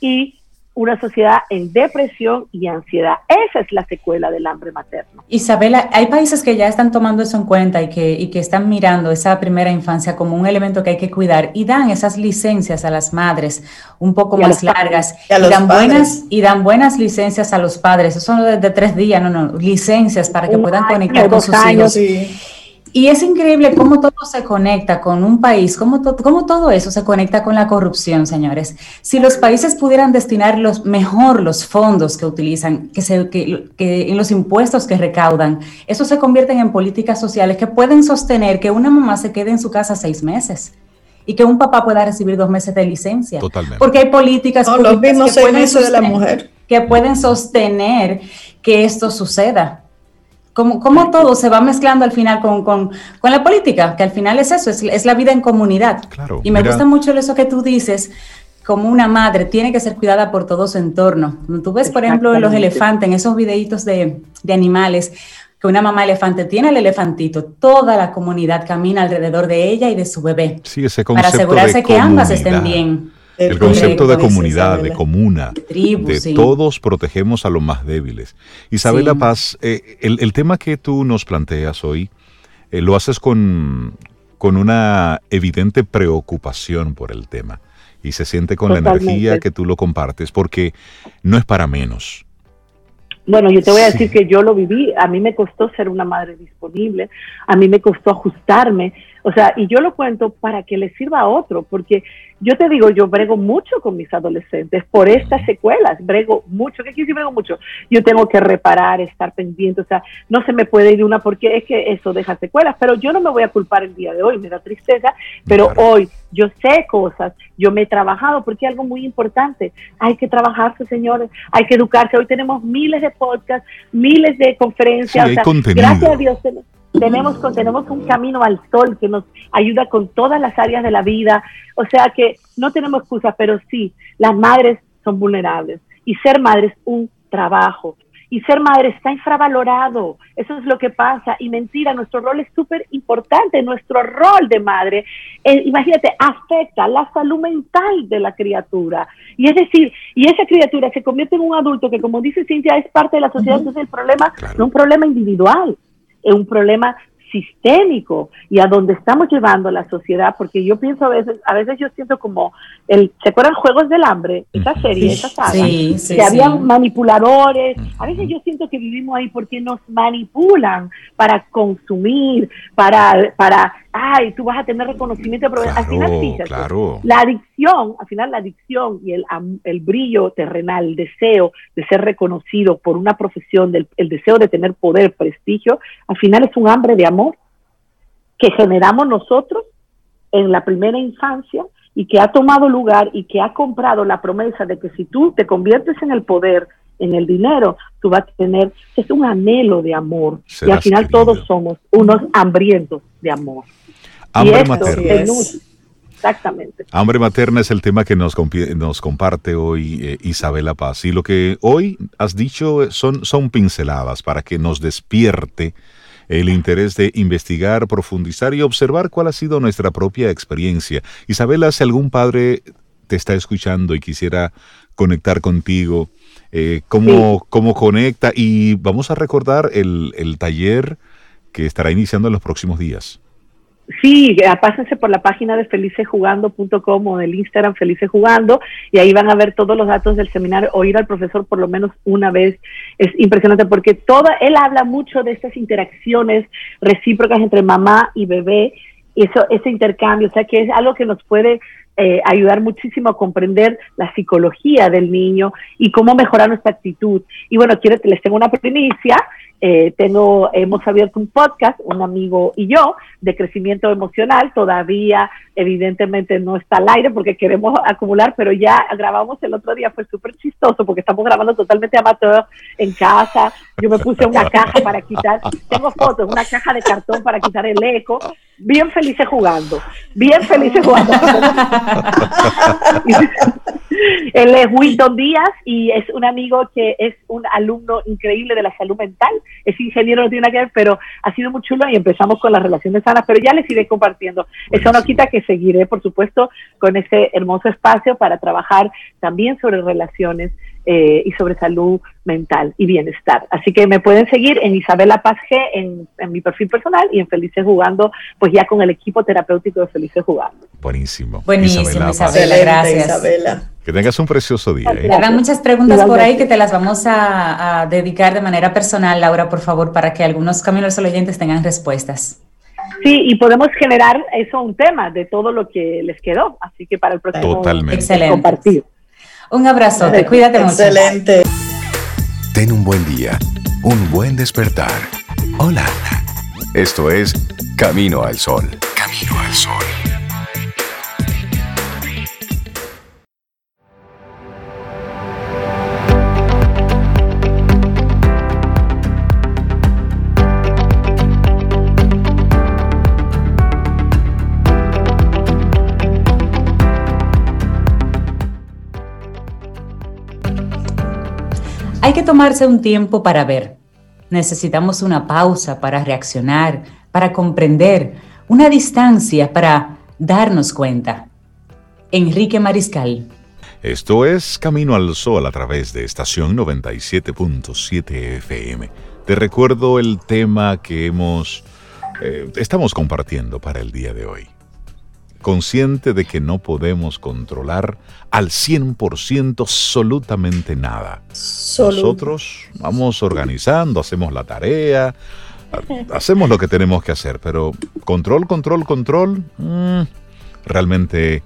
y una sociedad en depresión y ansiedad. Esa es la secuela del hambre materno. Isabela, hay países que ya están tomando eso en cuenta y que, y que están mirando esa primera infancia como un elemento que hay que cuidar y dan esas licencias a las madres un poco más largas y, dan buenas y dan buenas licencias a los padres. Eso son de, tres días, no, no, licencias para que puedan conectar con sus hijos. Y es increíble cómo todo se conecta con un país, cómo, cómo, todo eso se conecta con la corrupción, señores. Si los países pudieran destinar los, mejor los fondos que utilizan, que, se, que, en los impuestos que recaudan, eso se convierten en políticas sociales que pueden sostener que una mamá se quede en su casa seis meses y que un papá pueda recibir dos meses de licencia. Totalmente. Porque hay políticas que, pueden de la mujer. que pueden sostener que esto suceda. Cómo, todo se va mezclando al final con, la política, que al final es eso, es, la vida en comunidad. y me gusta mucho eso que tú dices, como una madre tiene que ser cuidada por todo su entorno. Tú ves, por ejemplo, los elefantes, en esos videitos de, animales, que una mamá elefante tiene el elefantito, toda la comunidad camina alrededor de ella y de su bebé. Sí, ese para asegurarse que ambas estén bien. El concepto de comunidad, de comuna, de todos protegemos a los más débiles. Isabela Paz, eh, el, tema que tú nos planteas hoy, eh, lo haces con, con una evidente preocupación por el tema y se siente con la energía que tú lo compartes, porque no es para menos. Bueno, yo te voy a decir que yo lo viví, a mí me costó ser una madre disponible, a mí me costó ajustarme, o sea, y yo lo cuento para que le sirva a otro, porque yo te digo, yo brego mucho con mis adolescentes por estas secuelas, brego mucho. ¿Qué quiere decir brego mucho? Yo tengo que reparar, estar pendiente, o sea, no se me puede ir una porque es que eso deja secuelas, pero yo no me voy a culpar el día de hoy, me da tristeza, pero hoy yo sé cosas, yo me he trabajado, porque es algo muy importante, hay que trabajarse, señores, hay que educarse. Hoy tenemos miles de podcasts, miles de conferencias, gracias a Dios tenemos, tenemos un camino al sol que nos ayuda con todas las áreas de la vida. O sea que no tenemos excusas, pero sí, las madres son vulnerables. Y ser madre es un trabajo. Y ser madre está infravalorado. Eso es lo que pasa. Y mentira, nuestro rol es súper importante. Nuestro rol de madre, eh, imagínate, afecta la salud mental de la criatura. Y es decir, y esa criatura se convierte en un adulto que, como dice Cintia, es parte de la sociedad. Entonces el problema no es un problema individual, es un problema sistémico y a donde estamos llevando la sociedad, porque yo pienso a veces, a veces yo siento como el, ¿se acuerdan Juegos del Hambre? Esa serie, esa saga, sí, sí, que habían manipuladores, a veces yo siento que vivimos ahí porque nos manipulan para consumir, para, para ay, tú vas a tener reconocimiento, pero al final fíjate, la adicción, al final la adicción y el, el brillo terrenal, el deseo de ser reconocido por una profesión, del, el deseo de tener poder, prestigio, al final es un hambre de amor que generamos nosotros en la primera infancia y que ha tomado lugar y que ha comprado la promesa de que si tú te conviertes en el poder, en el dinero, tú vas a tener, es un anhelo de amor. y al final todos somos unos hambrientos de amor. Hambre materna. Exactamente. Hambre materna es el tema que nos, nos comparte hoy eh, Isabela Paz. Y lo que hoy has dicho son, son pinceladas para que nos despierte el interés de investigar, profundizar y observar cuál ha sido nuestra propia experiencia. Isabela, si algún padre te está escuchando y quisiera conectar contigo, eh, ¿cómo, ¿cómo, conecta? Y vamos a recordar el, el taller que estará iniciando en los próximos días. Sí, pásense por la página de felicejugando.com o del Instagram Felicejugando y ahí van a ver todos los datos del seminario. Oír al profesor por lo menos una vez es impresionante porque toda, él habla mucho de estas interacciones recíprocas entre mamá y bebé, eso, ese intercambio, o sea que es algo que nos puede eh, ayudar muchísimo a comprender la psicología del niño y cómo mejorar nuestra actitud. Y bueno, quiero, les tengo una primicia eh, tengo, hemos abierto un podcast, un amigo y yo, de crecimiento emocional. Todavía, evidentemente, no está al aire porque queremos acumular, pero ya grabamos el otro día, fue súper chistoso porque estamos grabando totalmente amateur en casa. Yo me puse una caja para quitar, tengo fotos, una caja de cartón para quitar el eco. Bien felices jugando, bien felices jugando. <laughs> Él es Wilton Díaz y es un amigo que es un alumno increíble de la salud mental. Es ingeniero, no tiene nada que ver, pero ha sido muy chulo y empezamos con las relaciones sanas, pero ya les iré compartiendo. Eso no quita que seguiré, por supuesto, con ese hermoso espacio para trabajar también sobre relaciones eh, y sobre salud mental y bienestar. Así que me pueden seguir en Isabela Paz G en, mi perfil personal y en Felices Jugando, pues ya con el equipo terapéutico de Felices Jugando. Buenísimo. Buenísimo, Isabela, gracias. Isabela. Que tengas un precioso día. ¿eh? Habrá muchas preguntas por ahí que te las vamos a, dedicar de manera personal, Laura, por favor, para que algunos caminos oyentes tengan respuestas. Sí, y podemos generar eso un tema de todo lo que les quedó. Así que para el próximo Totalmente. Excelente. compartir. Un abrazo, te cuídate mucho. Excelente. Ten un buen día, un buen despertar. Hola. Esto es Camino al Sol. Camino al Sol. Hay que tomarse un tiempo para ver. Necesitamos una pausa para reaccionar, para comprender, una distancia para darnos cuenta. Enrique Mariscal. Esto es Camino al Sol a través de estación 97.7 FM. Te recuerdo el tema que hemos eh, estamos compartiendo para el día de hoy consciente de que no podemos controlar al 100% absolutamente nada. Nosotros vamos organizando, hacemos la tarea, hacemos lo que tenemos que hacer, pero control, control, control, mm, realmente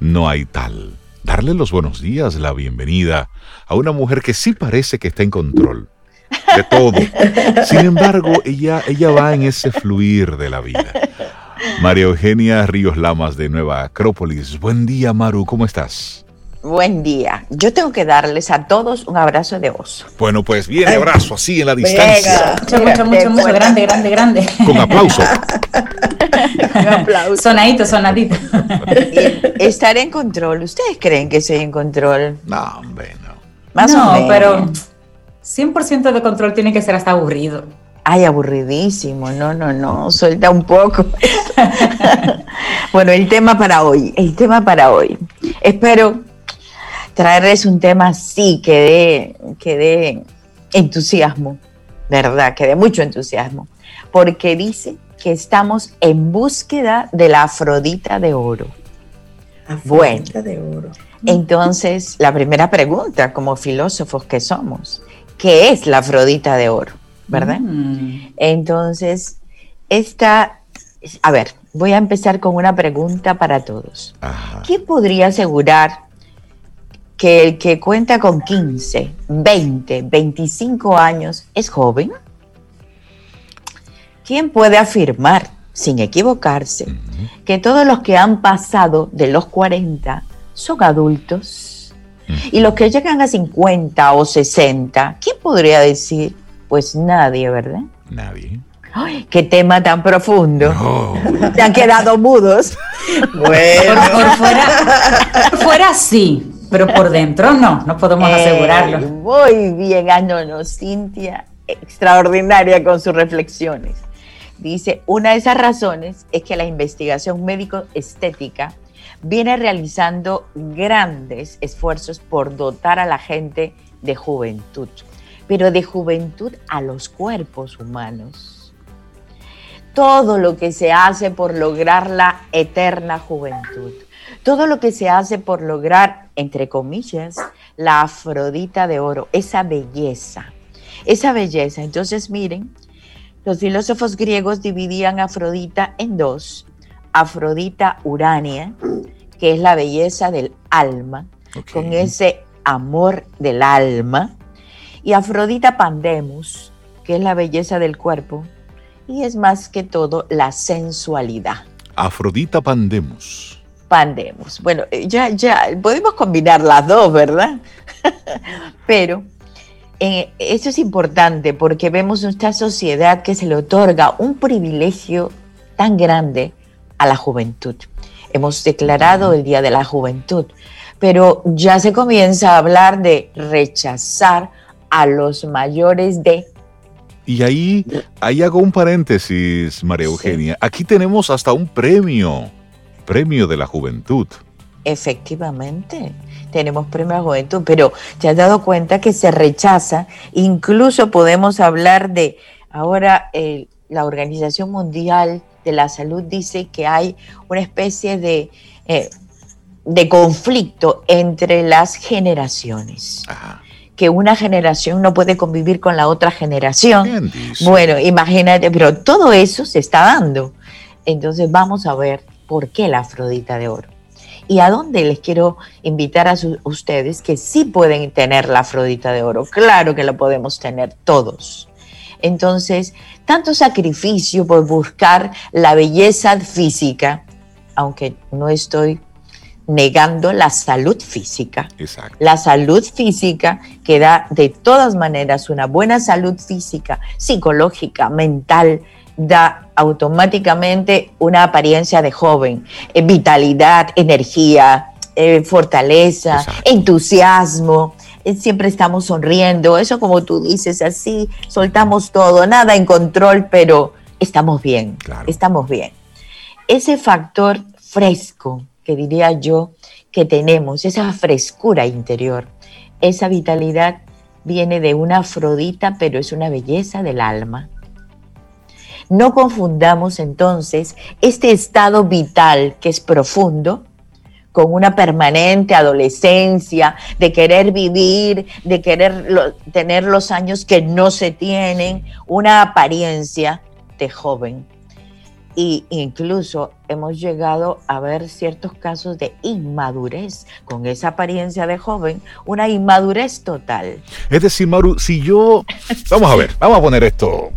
no hay tal. Darle los buenos días, la bienvenida a una mujer que sí parece que está en control de todo. Sin embargo, ella, ella va en ese fluir de la vida. María Eugenia Ríos Lamas de Nueva Acrópolis. Buen día, Maru, ¿cómo estás? Buen día. Yo tengo que darles a todos un abrazo de oso. Bueno, pues bien, abrazo así en la distancia. Mucho, mucho, mucho, mucho, grande, grande, grande. Con aplauso. Con aplauso. Sonadito, sonadito. Estar en control. ¿Ustedes creen que estoy en control? No, hombre, no. Más o menos. pero 100% de control tiene que ser hasta aburrido. Ay, aburridísimo, no, no, no, suelta un poco. <laughs> bueno, el tema para hoy, el tema para hoy. Espero traerles un tema así que dé, que dé entusiasmo, ¿verdad? Que dé mucho entusiasmo, porque dice que estamos en búsqueda de la Afrodita de oro. Afrodita de oro. Entonces, la primera pregunta, como filósofos que somos, ¿qué es la Afrodita de oro? ¿Verdad? Mm. Entonces, esta, a ver, voy a empezar con una pregunta para todos. ¿Quién podría asegurar que el que cuenta con 15, 20, 25 años es joven? ¿Quién puede afirmar, sin equivocarse, que todos los que han pasado de los 40 son adultos? Y los que llegan a 50 o 60, ¿quién podría decir pues nadie, ¿verdad? Nadie. Ay, qué tema tan profundo. <laughs> Se han quedado mudos. <laughs> Bueno. Por, fuera, fuera sí, pero por dentro no, no podemos asegurarlo. Muy bien, ah, no, no, Cintia, extraordinaria con sus reflexiones. Dice, una de esas razones es que la investigación médico-estética viene realizando grandes esfuerzos por dotar a la gente de juventud pero de juventud a los cuerpos humanos. todo lo que se hace por lograr la eterna juventud, todo lo que se hace por lograr, entre comillas, la Afrodita de oro, esa belleza, esa belleza. Entonces, miren, los filósofos griegos dividían Afrodita en dos, Afrodita Urania, que es la belleza del alma, con ese amor del alma, y Afrodita Pandemus, que es la belleza del cuerpo, y es más que todo la sensualidad. Afrodita Pandemus. Pandemus. Bueno, eh, ya, ya, podemos combinar las dos, ¿verdad? <laughs> Pero eh, eso es importante porque vemos nuestra sociedad que se le otorga un privilegio tan grande a la juventud. Hemos declarado el Día de la Juventud, pero ya se comienza a hablar de rechazar a los mayores de... Y ahí, ahí hago un paréntesis, María Eugenia. Aquí tenemos hasta un premio, premio de la juventud. Efectivamente, tenemos premio de la juventud, pero te has dado cuenta que se rechaza, incluso podemos hablar de, ahora eh, la Organización Mundial de la Salud dice que hay una especie de, eh, de conflicto entre las generaciones. Que una generación no puede convivir con la otra generación. Bueno, imagínate, pero todo eso se está dando. Entonces vamos a ver por qué la Afrodita de Oro. ¿Y a dónde les quiero invitar a ustedes que sí pueden tener la Afrodita de Oro? Claro que la podemos tener todos. Entonces, tanto sacrificio por buscar la belleza física, aunque no estoy negando la salud física. La salud física que da de todas maneras una buena salud física, psicológica, mental, da automáticamente una apariencia de joven, eh, vitalidad, energía, eh, fortaleza, entusiasmo. Eh, siempre estamos sonriendo, eso como tú dices, así soltamos todo, nada en control, pero estamos bien, estamos bien. Ese factor fresco, que diría yo, que tenemos, esa frescura interior, esa vitalidad viene de una Afrodita, pero es una belleza del alma. No confundamos entonces este estado vital que es profundo con una permanente adolescencia, de querer vivir, de querer tener los años que no se tienen, una apariencia de joven. Y incluso hemos llegado a ver ciertos casos de inmadurez con esa apariencia de joven, una inmadurez total. Es decir, Maru, si yo... Vamos a ver, vamos a poner esto...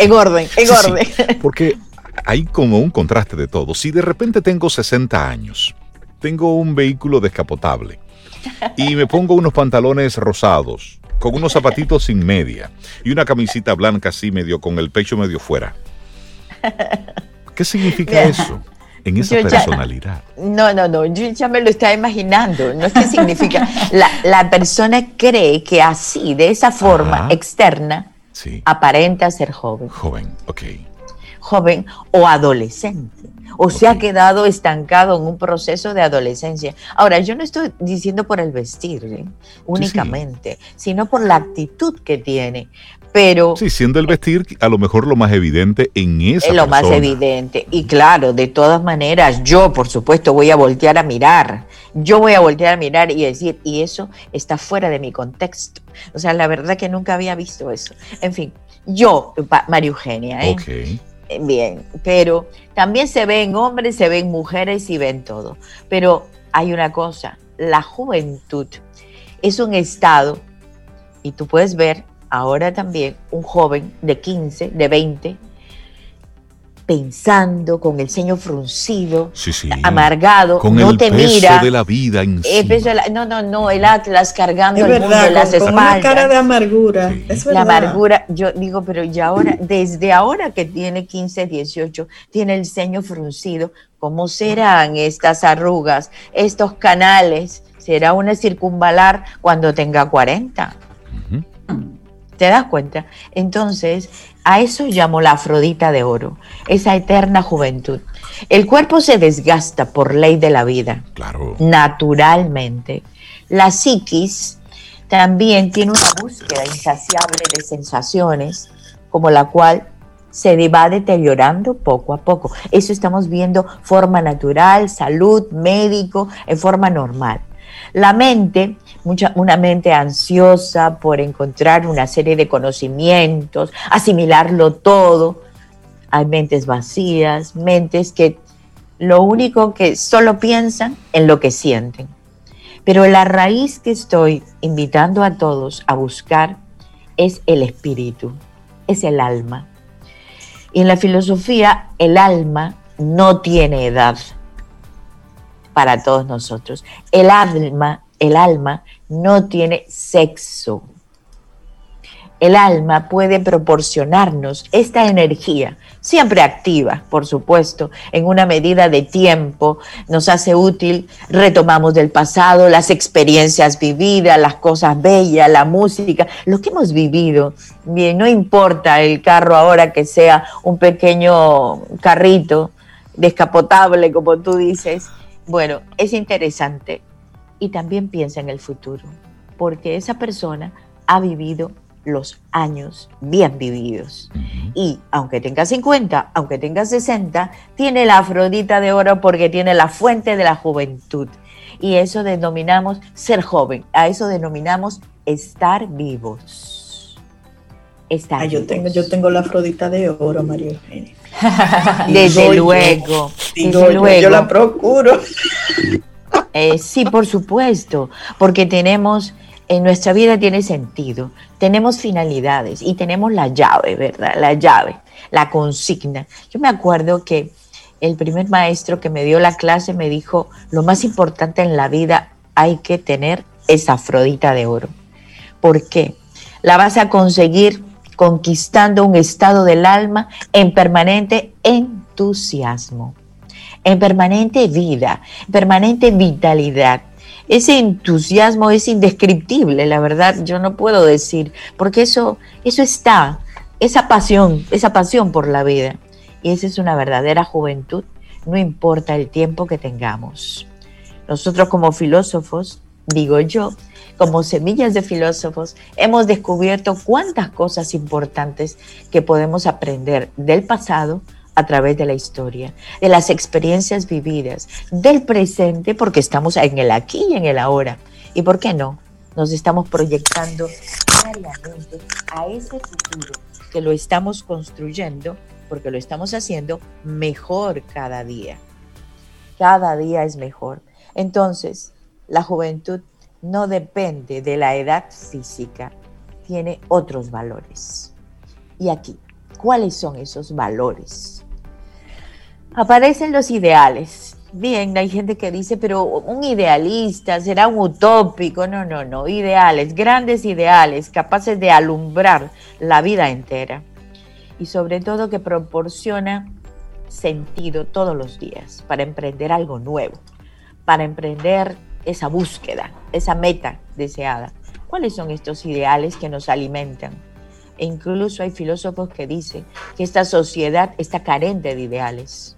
En orden, en orden. porque hay como un contraste de todo. Si de repente tengo 60 años tengo un vehículo descapotable y me pongo unos pantalones rosados, con unos zapatitos sin media y una camisita blanca así medio con el pecho medio fuera. ¿Qué significa eso? En esa personalidad. no, no, no, yo ya me lo estaba imaginando. No es que significa. <laughs> La, persona cree que así, de esa forma externa, aparenta ser joven. Joven, ok. Joven o adolescente o se ha quedado estancado en un proceso de adolescencia. Ahora, yo no estoy diciendo por el vestir ¿eh? únicamente, sino por la actitud que tiene. Pero, sí, siendo el vestir a lo mejor lo más evidente en esa Es lo más evidente. Y claro, de todas maneras, yo por supuesto voy a voltear a mirar. Yo voy a voltear a mirar y decir, y eso está fuera de mi contexto. O sea, la verdad que nunca había visto eso. En fin, yo, María Eugenia, ¿eh? bien, pero también se ven hombres, se ven mujeres y ven todo. Pero hay una cosa, la juventud es un estado, y tú puedes ver ahora también un joven de 15, de 20, pensando, con el ceño fruncido, amargado, con no el te peso mira. de la vida no, no, no, el Atlas cargando el mundo en las con espaldas. Una cara de amargura. la amargura, yo digo, pero ya ahora, desde ahora que tiene 15, 18, tiene el ceño fruncido, ¿cómo serán estas arrugas, estos canales? ¿Será una circunvalar cuando tenga 40? ¿Te das cuenta? Entonces, a eso llamo la Afrodita de oro, esa eterna juventud. El cuerpo se desgasta por ley de la vida, claro. naturalmente. La psiquis también tiene una búsqueda insaciable de sensaciones, como la cual se va deteriorando poco a poco. Eso estamos viendo forma natural, salud, médico, en forma normal. La mente, mucha, una mente ansiosa por encontrar una serie de conocimientos, asimilarlo todo. Hay mentes vacías, mentes que lo único que solo piensan en lo que sienten. Pero la raíz que estoy invitando a todos a buscar es el espíritu, es el alma. Y en la filosofía, el alma no tiene edad para todos nosotros. El alma, el alma no tiene sexo. El alma puede proporcionarnos esta energía, siempre activa, por supuesto, en una medida de tiempo, nos hace útil, retomamos del pasado, las experiencias vividas, las cosas bellas, la música, lo que hemos vivido. Bien, no importa el carro ahora que sea un pequeño carrito descapotable, como tú dices. Bueno, es interesante y también piensa en el futuro, porque esa persona ha vivido los años bien vividos. Y aunque tenga 50, aunque tenga 60, tiene la Afrodita de oro porque tiene la fuente de la juventud. Y eso denominamos ser joven, a eso denominamos estar vivos. Estar ah, Yo, tengo, yo tengo la Afrodita de oro, María Eugenia. <laughs> desde luego, desde luego. Yo la procuro. <laughs> Eh, sí, por supuesto, porque tenemos en nuestra vida tiene sentido, tenemos finalidades y tenemos la llave, ¿verdad? La llave, la consigna. Yo me acuerdo que el primer maestro que me dio la clase me dijo, lo más importante en la vida hay que tener esa Afrodita de oro. ¿Por qué? La vas a conseguir conquistando un estado del alma en permanente entusiasmo, en permanente vida, permanente vitalidad ese entusiasmo es indescriptible, la verdad, yo no puedo decir, porque eso, eso está, esa pasión, esa pasión por la vida. Y esa es una verdadera juventud, no importa el tiempo que tengamos. Nosotros como filósofos, digo yo, como semillas de filósofos, hemos descubierto cuántas cosas importantes que podemos aprender del pasado a través de la historia, de las experiencias vividas, del presente, porque estamos en el aquí y en el ahora. ¿Y por qué no? Nos estamos proyectando diariamente a ese futuro que lo estamos construyendo, porque lo estamos haciendo mejor cada día. Cada día es mejor. Entonces, la juventud no depende de la edad física, tiene otros valores. Y aquí, ¿cuáles son esos valores? Aparecen los ideales. Bien, hay gente que dice, pero un idealista será un utópico. No, no, no. Ideales, grandes ideales, capaces de alumbrar la vida entera. Y sobre todo que proporciona sentido todos los días para emprender algo nuevo, para emprender esa búsqueda, esa meta deseada. ¿Cuáles son estos ideales que nos alimentan? E incluso hay filósofos que dicen que esta sociedad está carente de ideales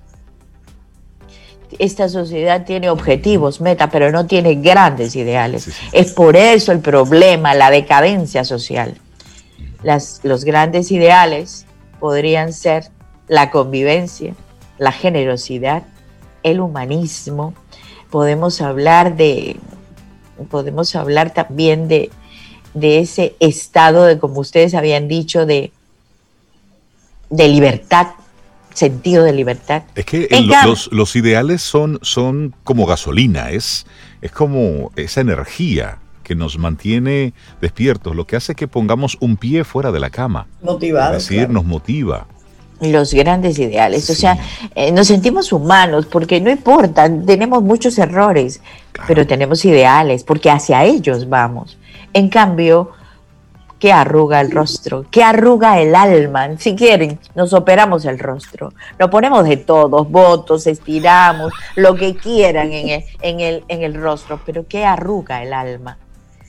esta sociedad tiene objetivos, metas, pero no tiene grandes ideales. Es por eso el problema, la decadencia social. los grandes ideales podrían ser la convivencia, la generosidad, el humanismo. Podemos hablar de, podemos hablar también de, de ese estado de, como ustedes habían dicho, de, de libertad sentido de libertad. Es que los, ideales son, son como gasolina, es, es como esa energía que nos mantiene despiertos, lo que hace que pongamos un pie fuera de la cama. Motivado. Es decir, nos motiva. Los grandes ideales, o sea, eh, nos sentimos humanos porque no importa, tenemos muchos errores, pero tenemos ideales porque hacia ellos vamos. En cambio, que arruga el rostro, que arruga el alma. Si quieren, nos operamos el rostro, nos ponemos de todos, votos, estiramos, lo que quieran en el, en el, en el rostro, pero que arruga el alma.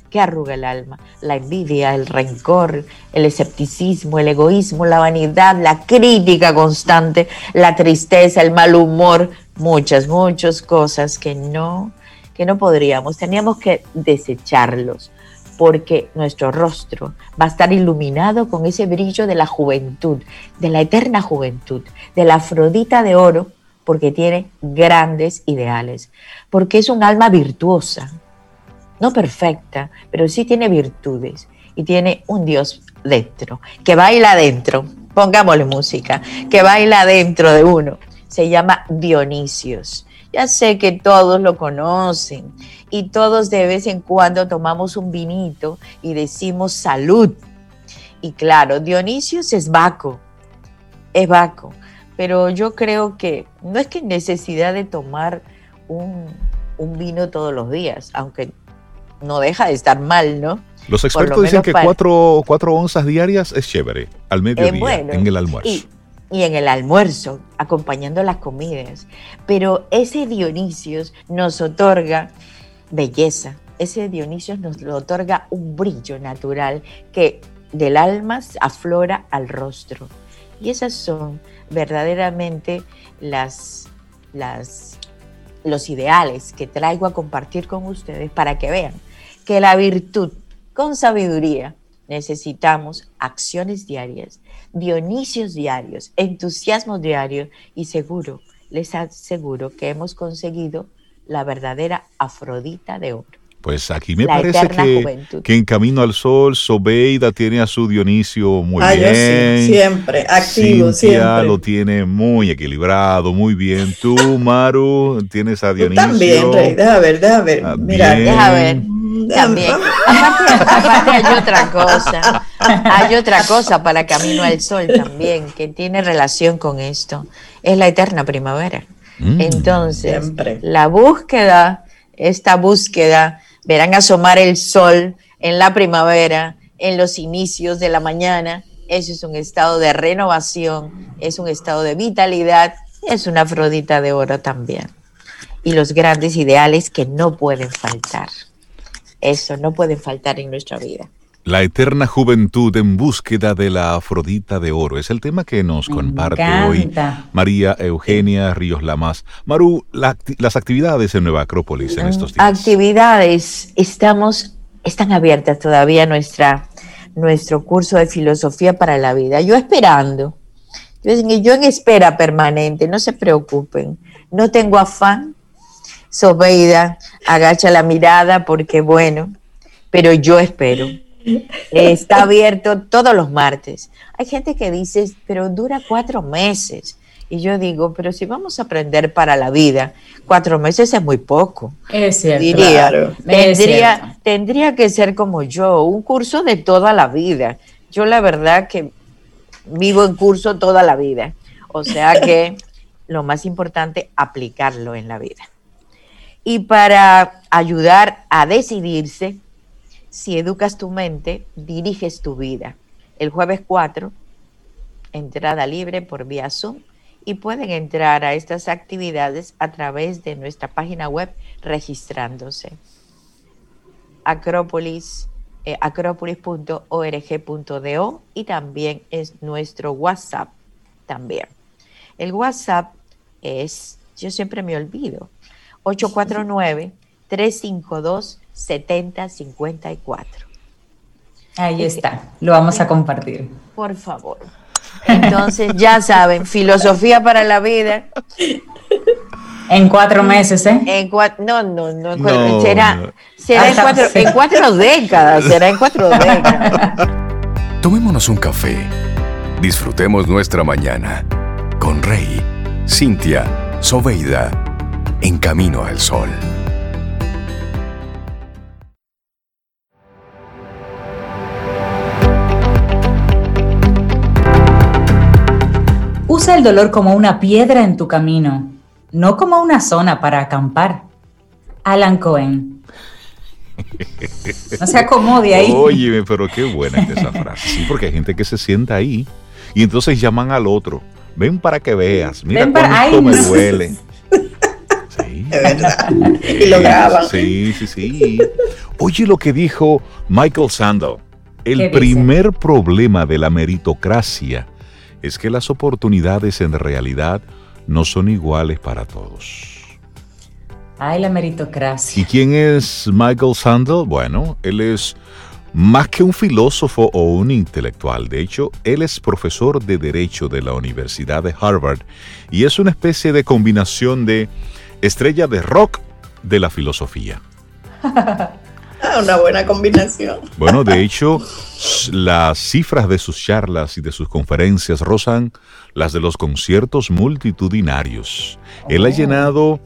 ¿Qué arruga el alma? La envidia, el rencor, el escepticismo, el egoísmo, la vanidad, la crítica constante, la tristeza, el mal humor, muchas, muchas cosas que no, que no podríamos, teníamos que desecharlos porque nuestro rostro va a estar iluminado con ese brillo de la juventud, de la eterna juventud, de la Afrodita de oro, porque tiene grandes ideales, porque es un alma virtuosa, no perfecta, pero sí tiene virtudes y tiene un Dios dentro, que baila dentro, pongámosle música, que baila dentro de uno. Se llama Dionisios. Ya sé que todos lo conocen y todos de vez en cuando tomamos un vinito y decimos salud. Y claro, Dionisios es Baco, es Baco, pero yo creo que no es que necesidad de tomar un, un vino todos los días, aunque no deja de estar mal, ¿no? Los expertos dicen que cuatro, onzas diarias es chévere, al mediodía, en el almuerzo. Y, y, en el almuerzo, acompañando las comidas. Pero ese Dionisio nos otorga belleza, ese Dionisio nos otorga un brillo natural que del alma aflora al rostro. Y esas son verdaderamente las, las, los ideales que traigo a compartir con ustedes para que vean que la virtud con sabiduría necesitamos acciones diarias, dionisios diarios, entusiasmo diario y seguro, les aseguro que hemos conseguido la verdadera Afrodita de oro. Pues aquí me parece que, que, en Camino al Sol Sobeida tiene a su Dionisio muy ah, bien. siempre, activo, Cintia lo tiene muy equilibrado, muy bien. Tú, Maru, tienes a Dionisio. también, Rey, déjame ver, déjame ver. Ah, Mira, déjame ver. También. <laughs> <laughs> Aparte, hay otra cosa. Hay otra cosa para Camino al Sol también que tiene relación con esto. Es la eterna primavera. Mm. Entonces, la búsqueda, esta búsqueda, verán asomar el sol en la primavera, en los inicios de la mañana. Eso es un estado de renovación, es un estado de vitalidad, es una afrodita de oro también. Y los grandes ideales que no pueden faltar. Eso no puede faltar en nuestra vida. La eterna juventud en búsqueda de la Afrodita de Oro es el tema que nos comparte hoy María Eugenia Ríos Lamas. Maru, las actividades en Nueva Acrópolis en estos días. Actividades, estamos, están abiertas todavía nuestra, nuestro curso de filosofía para la vida. Yo esperando, yo en espera permanente, no se preocupen, no tengo afán, Sobeida, agacha la mirada porque bueno, pero yo espero. Está abierto todos los martes. Hay gente que dice, pero dura cuatro meses. Y yo digo, pero si vamos a aprender para la vida, cuatro meses es muy poco. Es cierto. Diría, tendría, tendría que ser como yo, un curso de toda la vida. Yo la verdad que vivo en curso toda la vida. O sea que <laughs> lo más importante, aplicarlo en la vida y para ayudar a decidirse, si educas tu mente, diriges tu vida. El jueves 4, entrada libre por vía Zoom y pueden entrar a estas actividades a través de nuestra página web registrándose. Acrópolis, eh, acrópolis.org.do y también es nuestro WhatsApp también. El WhatsApp es, yo siempre me olvido, 849-352-7054. Ahí está, lo vamos a compartir. Por favor. Entonces, ya saben, filosofía para la vida. En cuatro meses, ¿eh? En no, no, no, será, será en, cuatro, en cuatro décadas, será en cuatro <laughs> décadas. Tomémonos un café. Disfrutemos nuestra mañana con Rey, Cintia, Soveida en Camino al Sol. Usa el dolor como una piedra en tu camino, no como una zona para acampar. Alan Cohen. No se acomode ahí. Oye, pero qué buena es esa frase. Sí, porque hay gente que se sienta ahí y entonces llaman al otro. Ven para que veas. Mira Ven cuánto me duele. <laughs> y lo graban. Sí, sí, sí. Oye lo que dijo Michael Sandel. El primer problema de la meritocracia es que las oportunidades en realidad no son iguales para todos. Ay, la meritocracia. ¿Y quién es Michael Sandel? Bueno, él es más que un filósofo o un intelectual. De hecho, él es profesor de Derecho de la Universidad de Harvard y es una especie de combinación de estrella de rock de la filosofía. <laughs> <laughs> Una buena combinación. Bueno, de hecho, las cifras de sus charlas y de sus conferencias rozan las de los conciertos multitudinarios. Él ha oh. llenado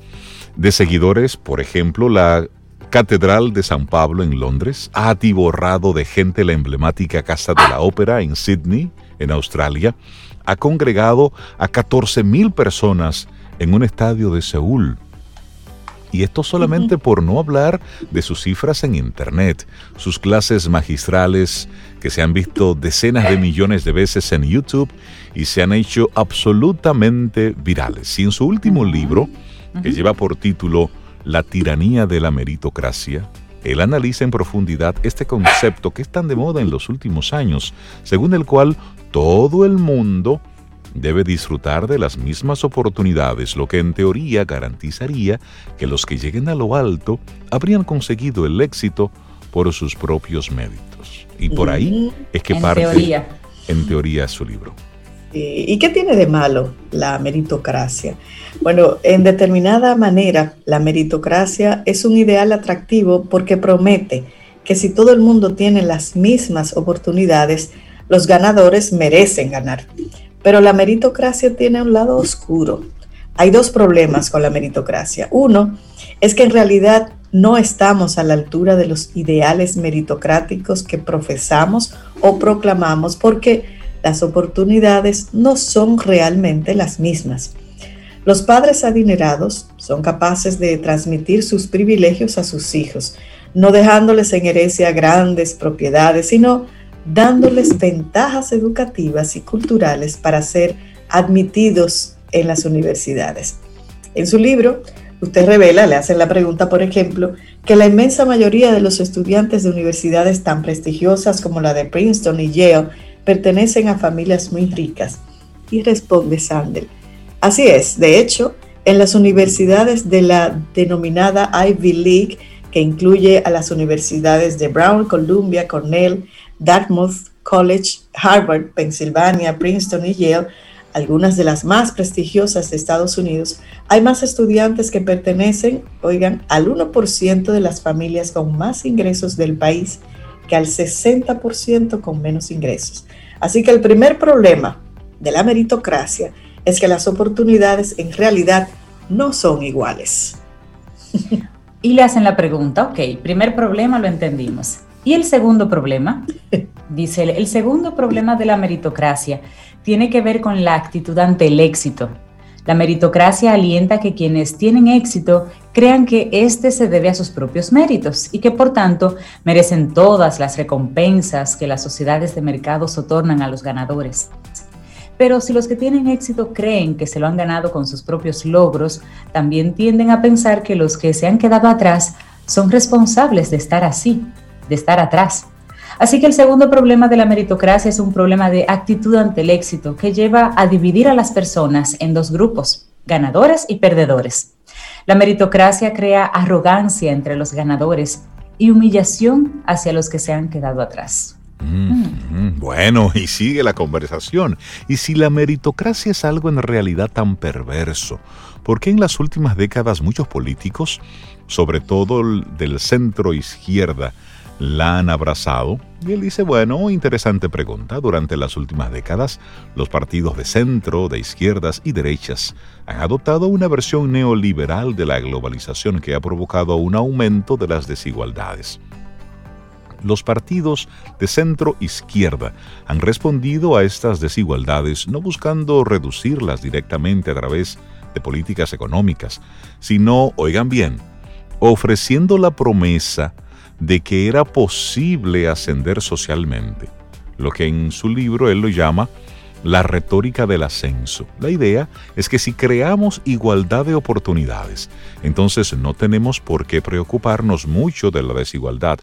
de seguidores, por ejemplo, la Catedral de San Pablo en Londres, ha atiborrado de gente la emblemática Casa de la Ópera en Sydney, en Australia, ha congregado a 14.000 personas en un estadio de Seúl y esto solamente por no hablar de sus cifras en Internet, sus clases magistrales que se han visto decenas de millones de veces en YouTube y se han hecho absolutamente virales. Y en su último libro, que lleva por título La tiranía de la meritocracia, él analiza en profundidad este concepto que es tan de moda en los últimos años, según el cual todo el mundo debe disfrutar de las mismas oportunidades, lo que en teoría garantizaría que los que lleguen a lo alto habrían conseguido el éxito por sus propios méritos. Y por ahí es que parte, teoría. en teoría, su libro. ¿Y qué tiene de malo la meritocracia? Bueno, en determinada manera, la meritocracia es un ideal atractivo porque promete que si todo el mundo tiene las mismas oportunidades, los ganadores merecen ganar. Pero la meritocracia tiene un lado oscuro. Hay dos problemas con la meritocracia. Uno es que en realidad no estamos a la altura de los ideales meritocráticos que profesamos o proclamamos porque las oportunidades no son realmente las mismas. Los padres adinerados son capaces de transmitir sus privilegios a sus hijos, no dejándoles en herencia grandes propiedades, sino dándoles ventajas educativas y culturales para ser admitidos en las universidades. En su libro, usted revela, le hacen la pregunta, por ejemplo, que la inmensa mayoría de los estudiantes de universidades tan prestigiosas como la de Princeton y Yale pertenecen a familias muy ricas. Y responde Sandel, así es, de hecho, en las universidades de la denominada Ivy League, que incluye a las universidades de Brown, Columbia, Cornell, Dartmouth College, Harvard, Pennsylvania, Princeton y Yale, algunas de las más prestigiosas de Estados Unidos, hay más estudiantes que pertenecen, oigan, al 1% de las familias con más ingresos del país que al 60% con menos ingresos. Así que el primer problema de la meritocracia es que las oportunidades en realidad no son iguales. <laughs> Y le hacen la pregunta, ok, primer problema lo entendimos. Y el segundo problema, <laughs> dice el segundo problema de la meritocracia tiene que ver con la actitud ante el éxito. La meritocracia alienta que quienes tienen éxito crean que éste se debe a sus propios méritos y que por tanto merecen todas las recompensas que las sociedades de mercados otorgan a los ganadores. Pero si los que tienen éxito creen que se lo han ganado con sus propios logros, también tienden a pensar que los que se han quedado atrás son responsables de estar así de estar atrás. Así que el segundo problema de la meritocracia es un problema de actitud ante el éxito que lleva a dividir a las personas en dos grupos, ganadores y perdedores. La meritocracia crea arrogancia entre los ganadores y humillación hacia los que se han quedado atrás. Mm, mm, bueno, y sigue la conversación. Y si la meritocracia es algo en realidad tan perverso, ¿por qué en las últimas décadas muchos políticos, sobre todo del centro izquierda, la han abrazado? Y él dice, bueno, interesante pregunta. Durante las últimas décadas, los partidos de centro, de izquierdas y derechas han adoptado una versión neoliberal de la globalización que ha provocado un aumento de las desigualdades. Los partidos de centro izquierda han respondido a estas desigualdades no buscando reducirlas directamente a través de políticas económicas, sino, oigan bien, ofreciendo la promesa de que era posible ascender socialmente, lo que en su libro él lo llama la retórica del ascenso. La idea es que si creamos igualdad de oportunidades, entonces no tenemos por qué preocuparnos mucho de la desigualdad,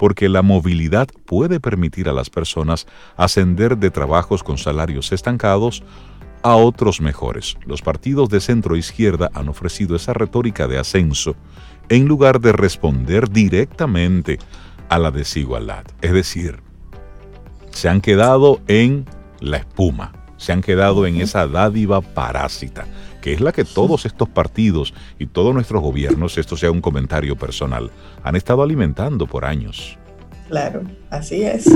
porque la movilidad puede permitir a las personas ascender de trabajos con salarios estancados a otros mejores. Los partidos de centro izquierda han ofrecido esa retórica de ascenso en lugar de responder directamente a la desigualdad. Es decir, se han quedado en la espuma, se han quedado en esa dádiva parásita, que es la que todos estos partidos y todos nuestros gobiernos, esto sea un comentario personal, han estado alimentando por años. Claro, así es.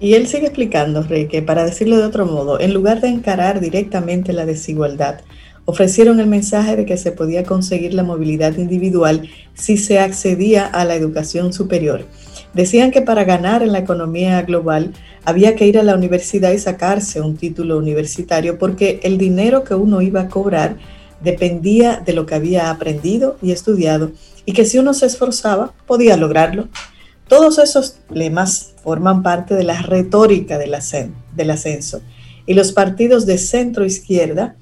Y él sigue explicando, Rey, que para decirlo de otro modo, en lugar de encarar directamente la desigualdad, ofrecieron el mensaje de que se podía conseguir la movilidad individual si se accedía a la educación superior. Decían que para ganar en la economía global había que ir a la universidad y sacarse un título universitario porque el dinero que uno iba a cobrar dependía de lo que había aprendido y estudiado y que si uno se esforzaba podía lograrlo. Todos esos lemas forman parte de la retórica del, ascenso y los partidos de centro izquierda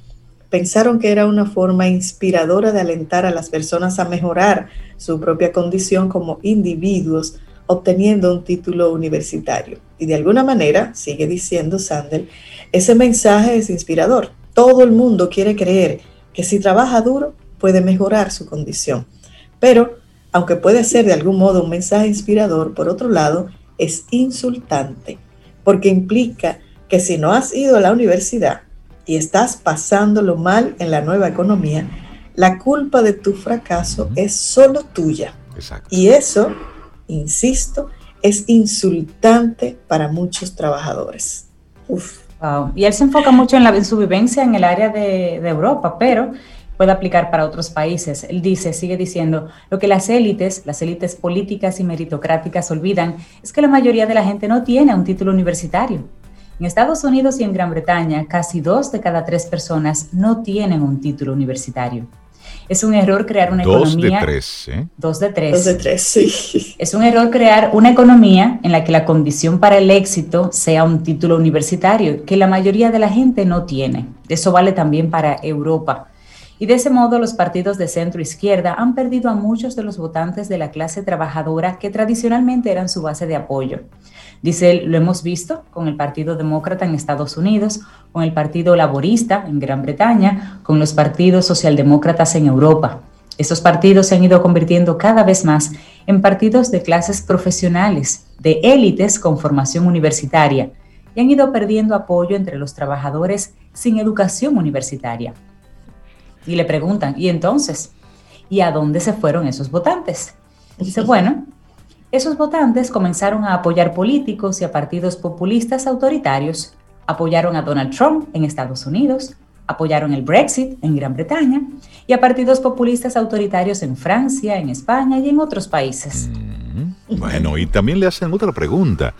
pensaron que era una forma inspiradora de alentar a las personas a mejorar su propia condición como individuos obteniendo un título universitario. Y de alguna manera, sigue diciendo Sandel, ese mensaje es inspirador. Todo el mundo quiere creer que si trabaja duro puede mejorar su condición. Pero aunque puede ser de algún modo un mensaje inspirador, por otro lado, es insultante, porque implica que si no has ido a la universidad y estás pasándolo mal en la nueva economía, la culpa de tu fracaso es solo tuya. Y eso, insisto, es insultante para muchos trabajadores. Y él se enfoca mucho en, la, su vivencia en el área de, de Europa, pero puede aplicar para otros países. Él dice, sigue diciendo, lo que las élites, las élites políticas y meritocráticas olvidan es que la mayoría de la gente no tiene un título universitario. En Estados Unidos y en Gran Bretaña, casi dos de cada tres personas no tienen un título universitario. Es un error crear una economía. Dos de tres, ¿eh? Dos de tres. Dos de tres, sí. Es un error crear una economía en la que la condición para el éxito sea un título universitario, que la mayoría de la gente no tiene. Eso vale también para Europa. Y de ese modo los partidos de centro izquierda han perdido a muchos de los votantes de la clase trabajadora que tradicionalmente eran su base de apoyo. Dice él, lo hemos visto con el Partido Demócrata en Estados Unidos, con el Partido Laborista en Gran Bretaña, con los partidos socialdemócratas en Europa. Estos partidos se han ido convirtiendo cada vez más en partidos de clases profesionales, de élites con formación universitaria, y han ido perdiendo apoyo entre los trabajadores sin educación universitaria. Y le preguntan, ¿y entonces? ¿Y a dónde se fueron esos votantes? dice, bueno, esos votantes comenzaron a apoyar políticos y a partidos populistas autoritarios, apoyaron a Donald Trump en Estados Unidos, apoyaron el Brexit en Gran Bretaña y a partidos populistas autoritarios en Francia, en España y en otros países. Mm, bueno, y también le hacen otra pregunta.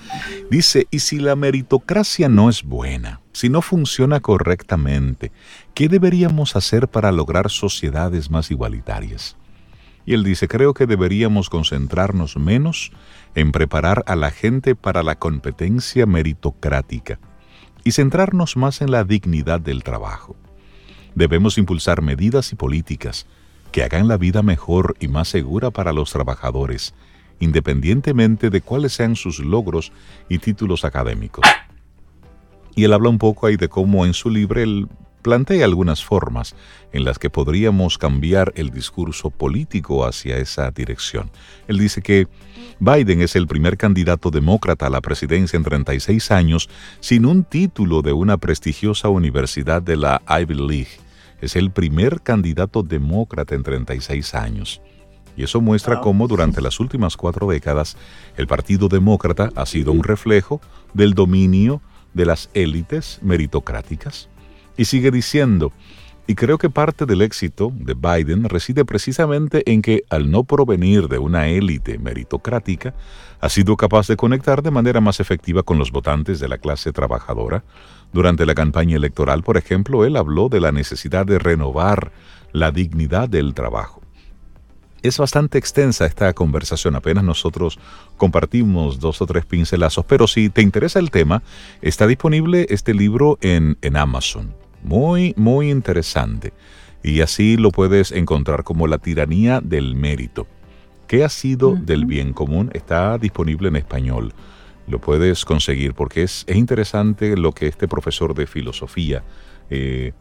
Dice, ¿y si la meritocracia no es buena? Si no funciona correctamente, ¿qué deberíamos hacer para lograr sociedades más igualitarias? Y él dice, creo que deberíamos concentrarnos menos en preparar a la gente para la competencia meritocrática y centrarnos más en la dignidad del trabajo. Debemos impulsar medidas y políticas que hagan la vida mejor y más segura para los trabajadores, independientemente de cuáles sean sus logros y títulos académicos. Y él habla un poco ahí de cómo en su libro él plantea algunas formas en las que podríamos cambiar el discurso político hacia esa dirección. Él dice que Biden es el primer candidato demócrata a la presidencia en 36 años sin un título de una prestigiosa universidad de la Ivy League. Es el primer candidato demócrata en 36 años. Y eso muestra cómo durante las últimas cuatro décadas el Partido Demócrata ha sido un reflejo del dominio de las élites meritocráticas. Y sigue diciendo, y creo que parte del éxito de Biden reside precisamente en que, al no provenir de una élite meritocrática, ha sido capaz de conectar de manera más efectiva con los votantes de la clase trabajadora. Durante la campaña electoral, por ejemplo, él habló de la necesidad de renovar la dignidad del trabajo. Es bastante extensa esta conversación, apenas nosotros compartimos dos o tres pincelazos, pero si te interesa el tema, está disponible este libro en, en Amazon. Muy, muy interesante. Y así lo puedes encontrar como La tiranía del mérito. ¿Qué ha sido del bien común? Está disponible en español. Lo puedes conseguir porque es, interesante lo que este profesor de filosofía eh,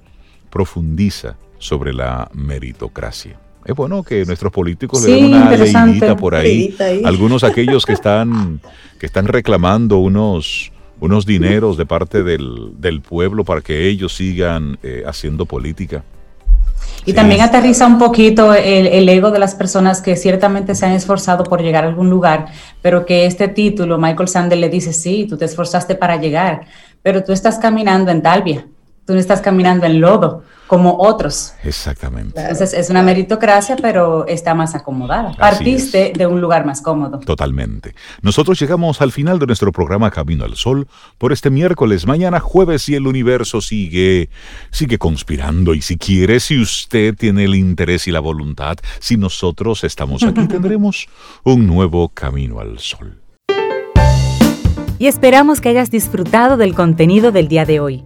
profundiza sobre la meritocracia. Es bueno que nuestros políticos le den una leidita por ahí. Algunos aquellos que <laughs> están, que están reclamando unos, unos dineros de parte del, del pueblo para que ellos sigan eh, haciendo política. Y también aterriza un poquito el, ego de las personas que ciertamente se han esforzado por llegar a algún lugar, pero que este título, Michael Sanders le dice, sí, tú te esforzaste para llegar, pero tú estás caminando en Talvia, tú no estás caminando en lodo como otros. Exactamente. Entonces es una meritocracia, pero está más acomodada. Partiste de un lugar más cómodo. Totalmente. Nosotros llegamos al final de nuestro programa Camino al Sol por este miércoles, mañana jueves y el universo sigue sigue conspirando y si quiere, si usted tiene el interés y la voluntad, si nosotros estamos aquí, <laughs> tendremos un nuevo Camino al Sol. Y esperamos que hayas disfrutado del contenido del día de hoy.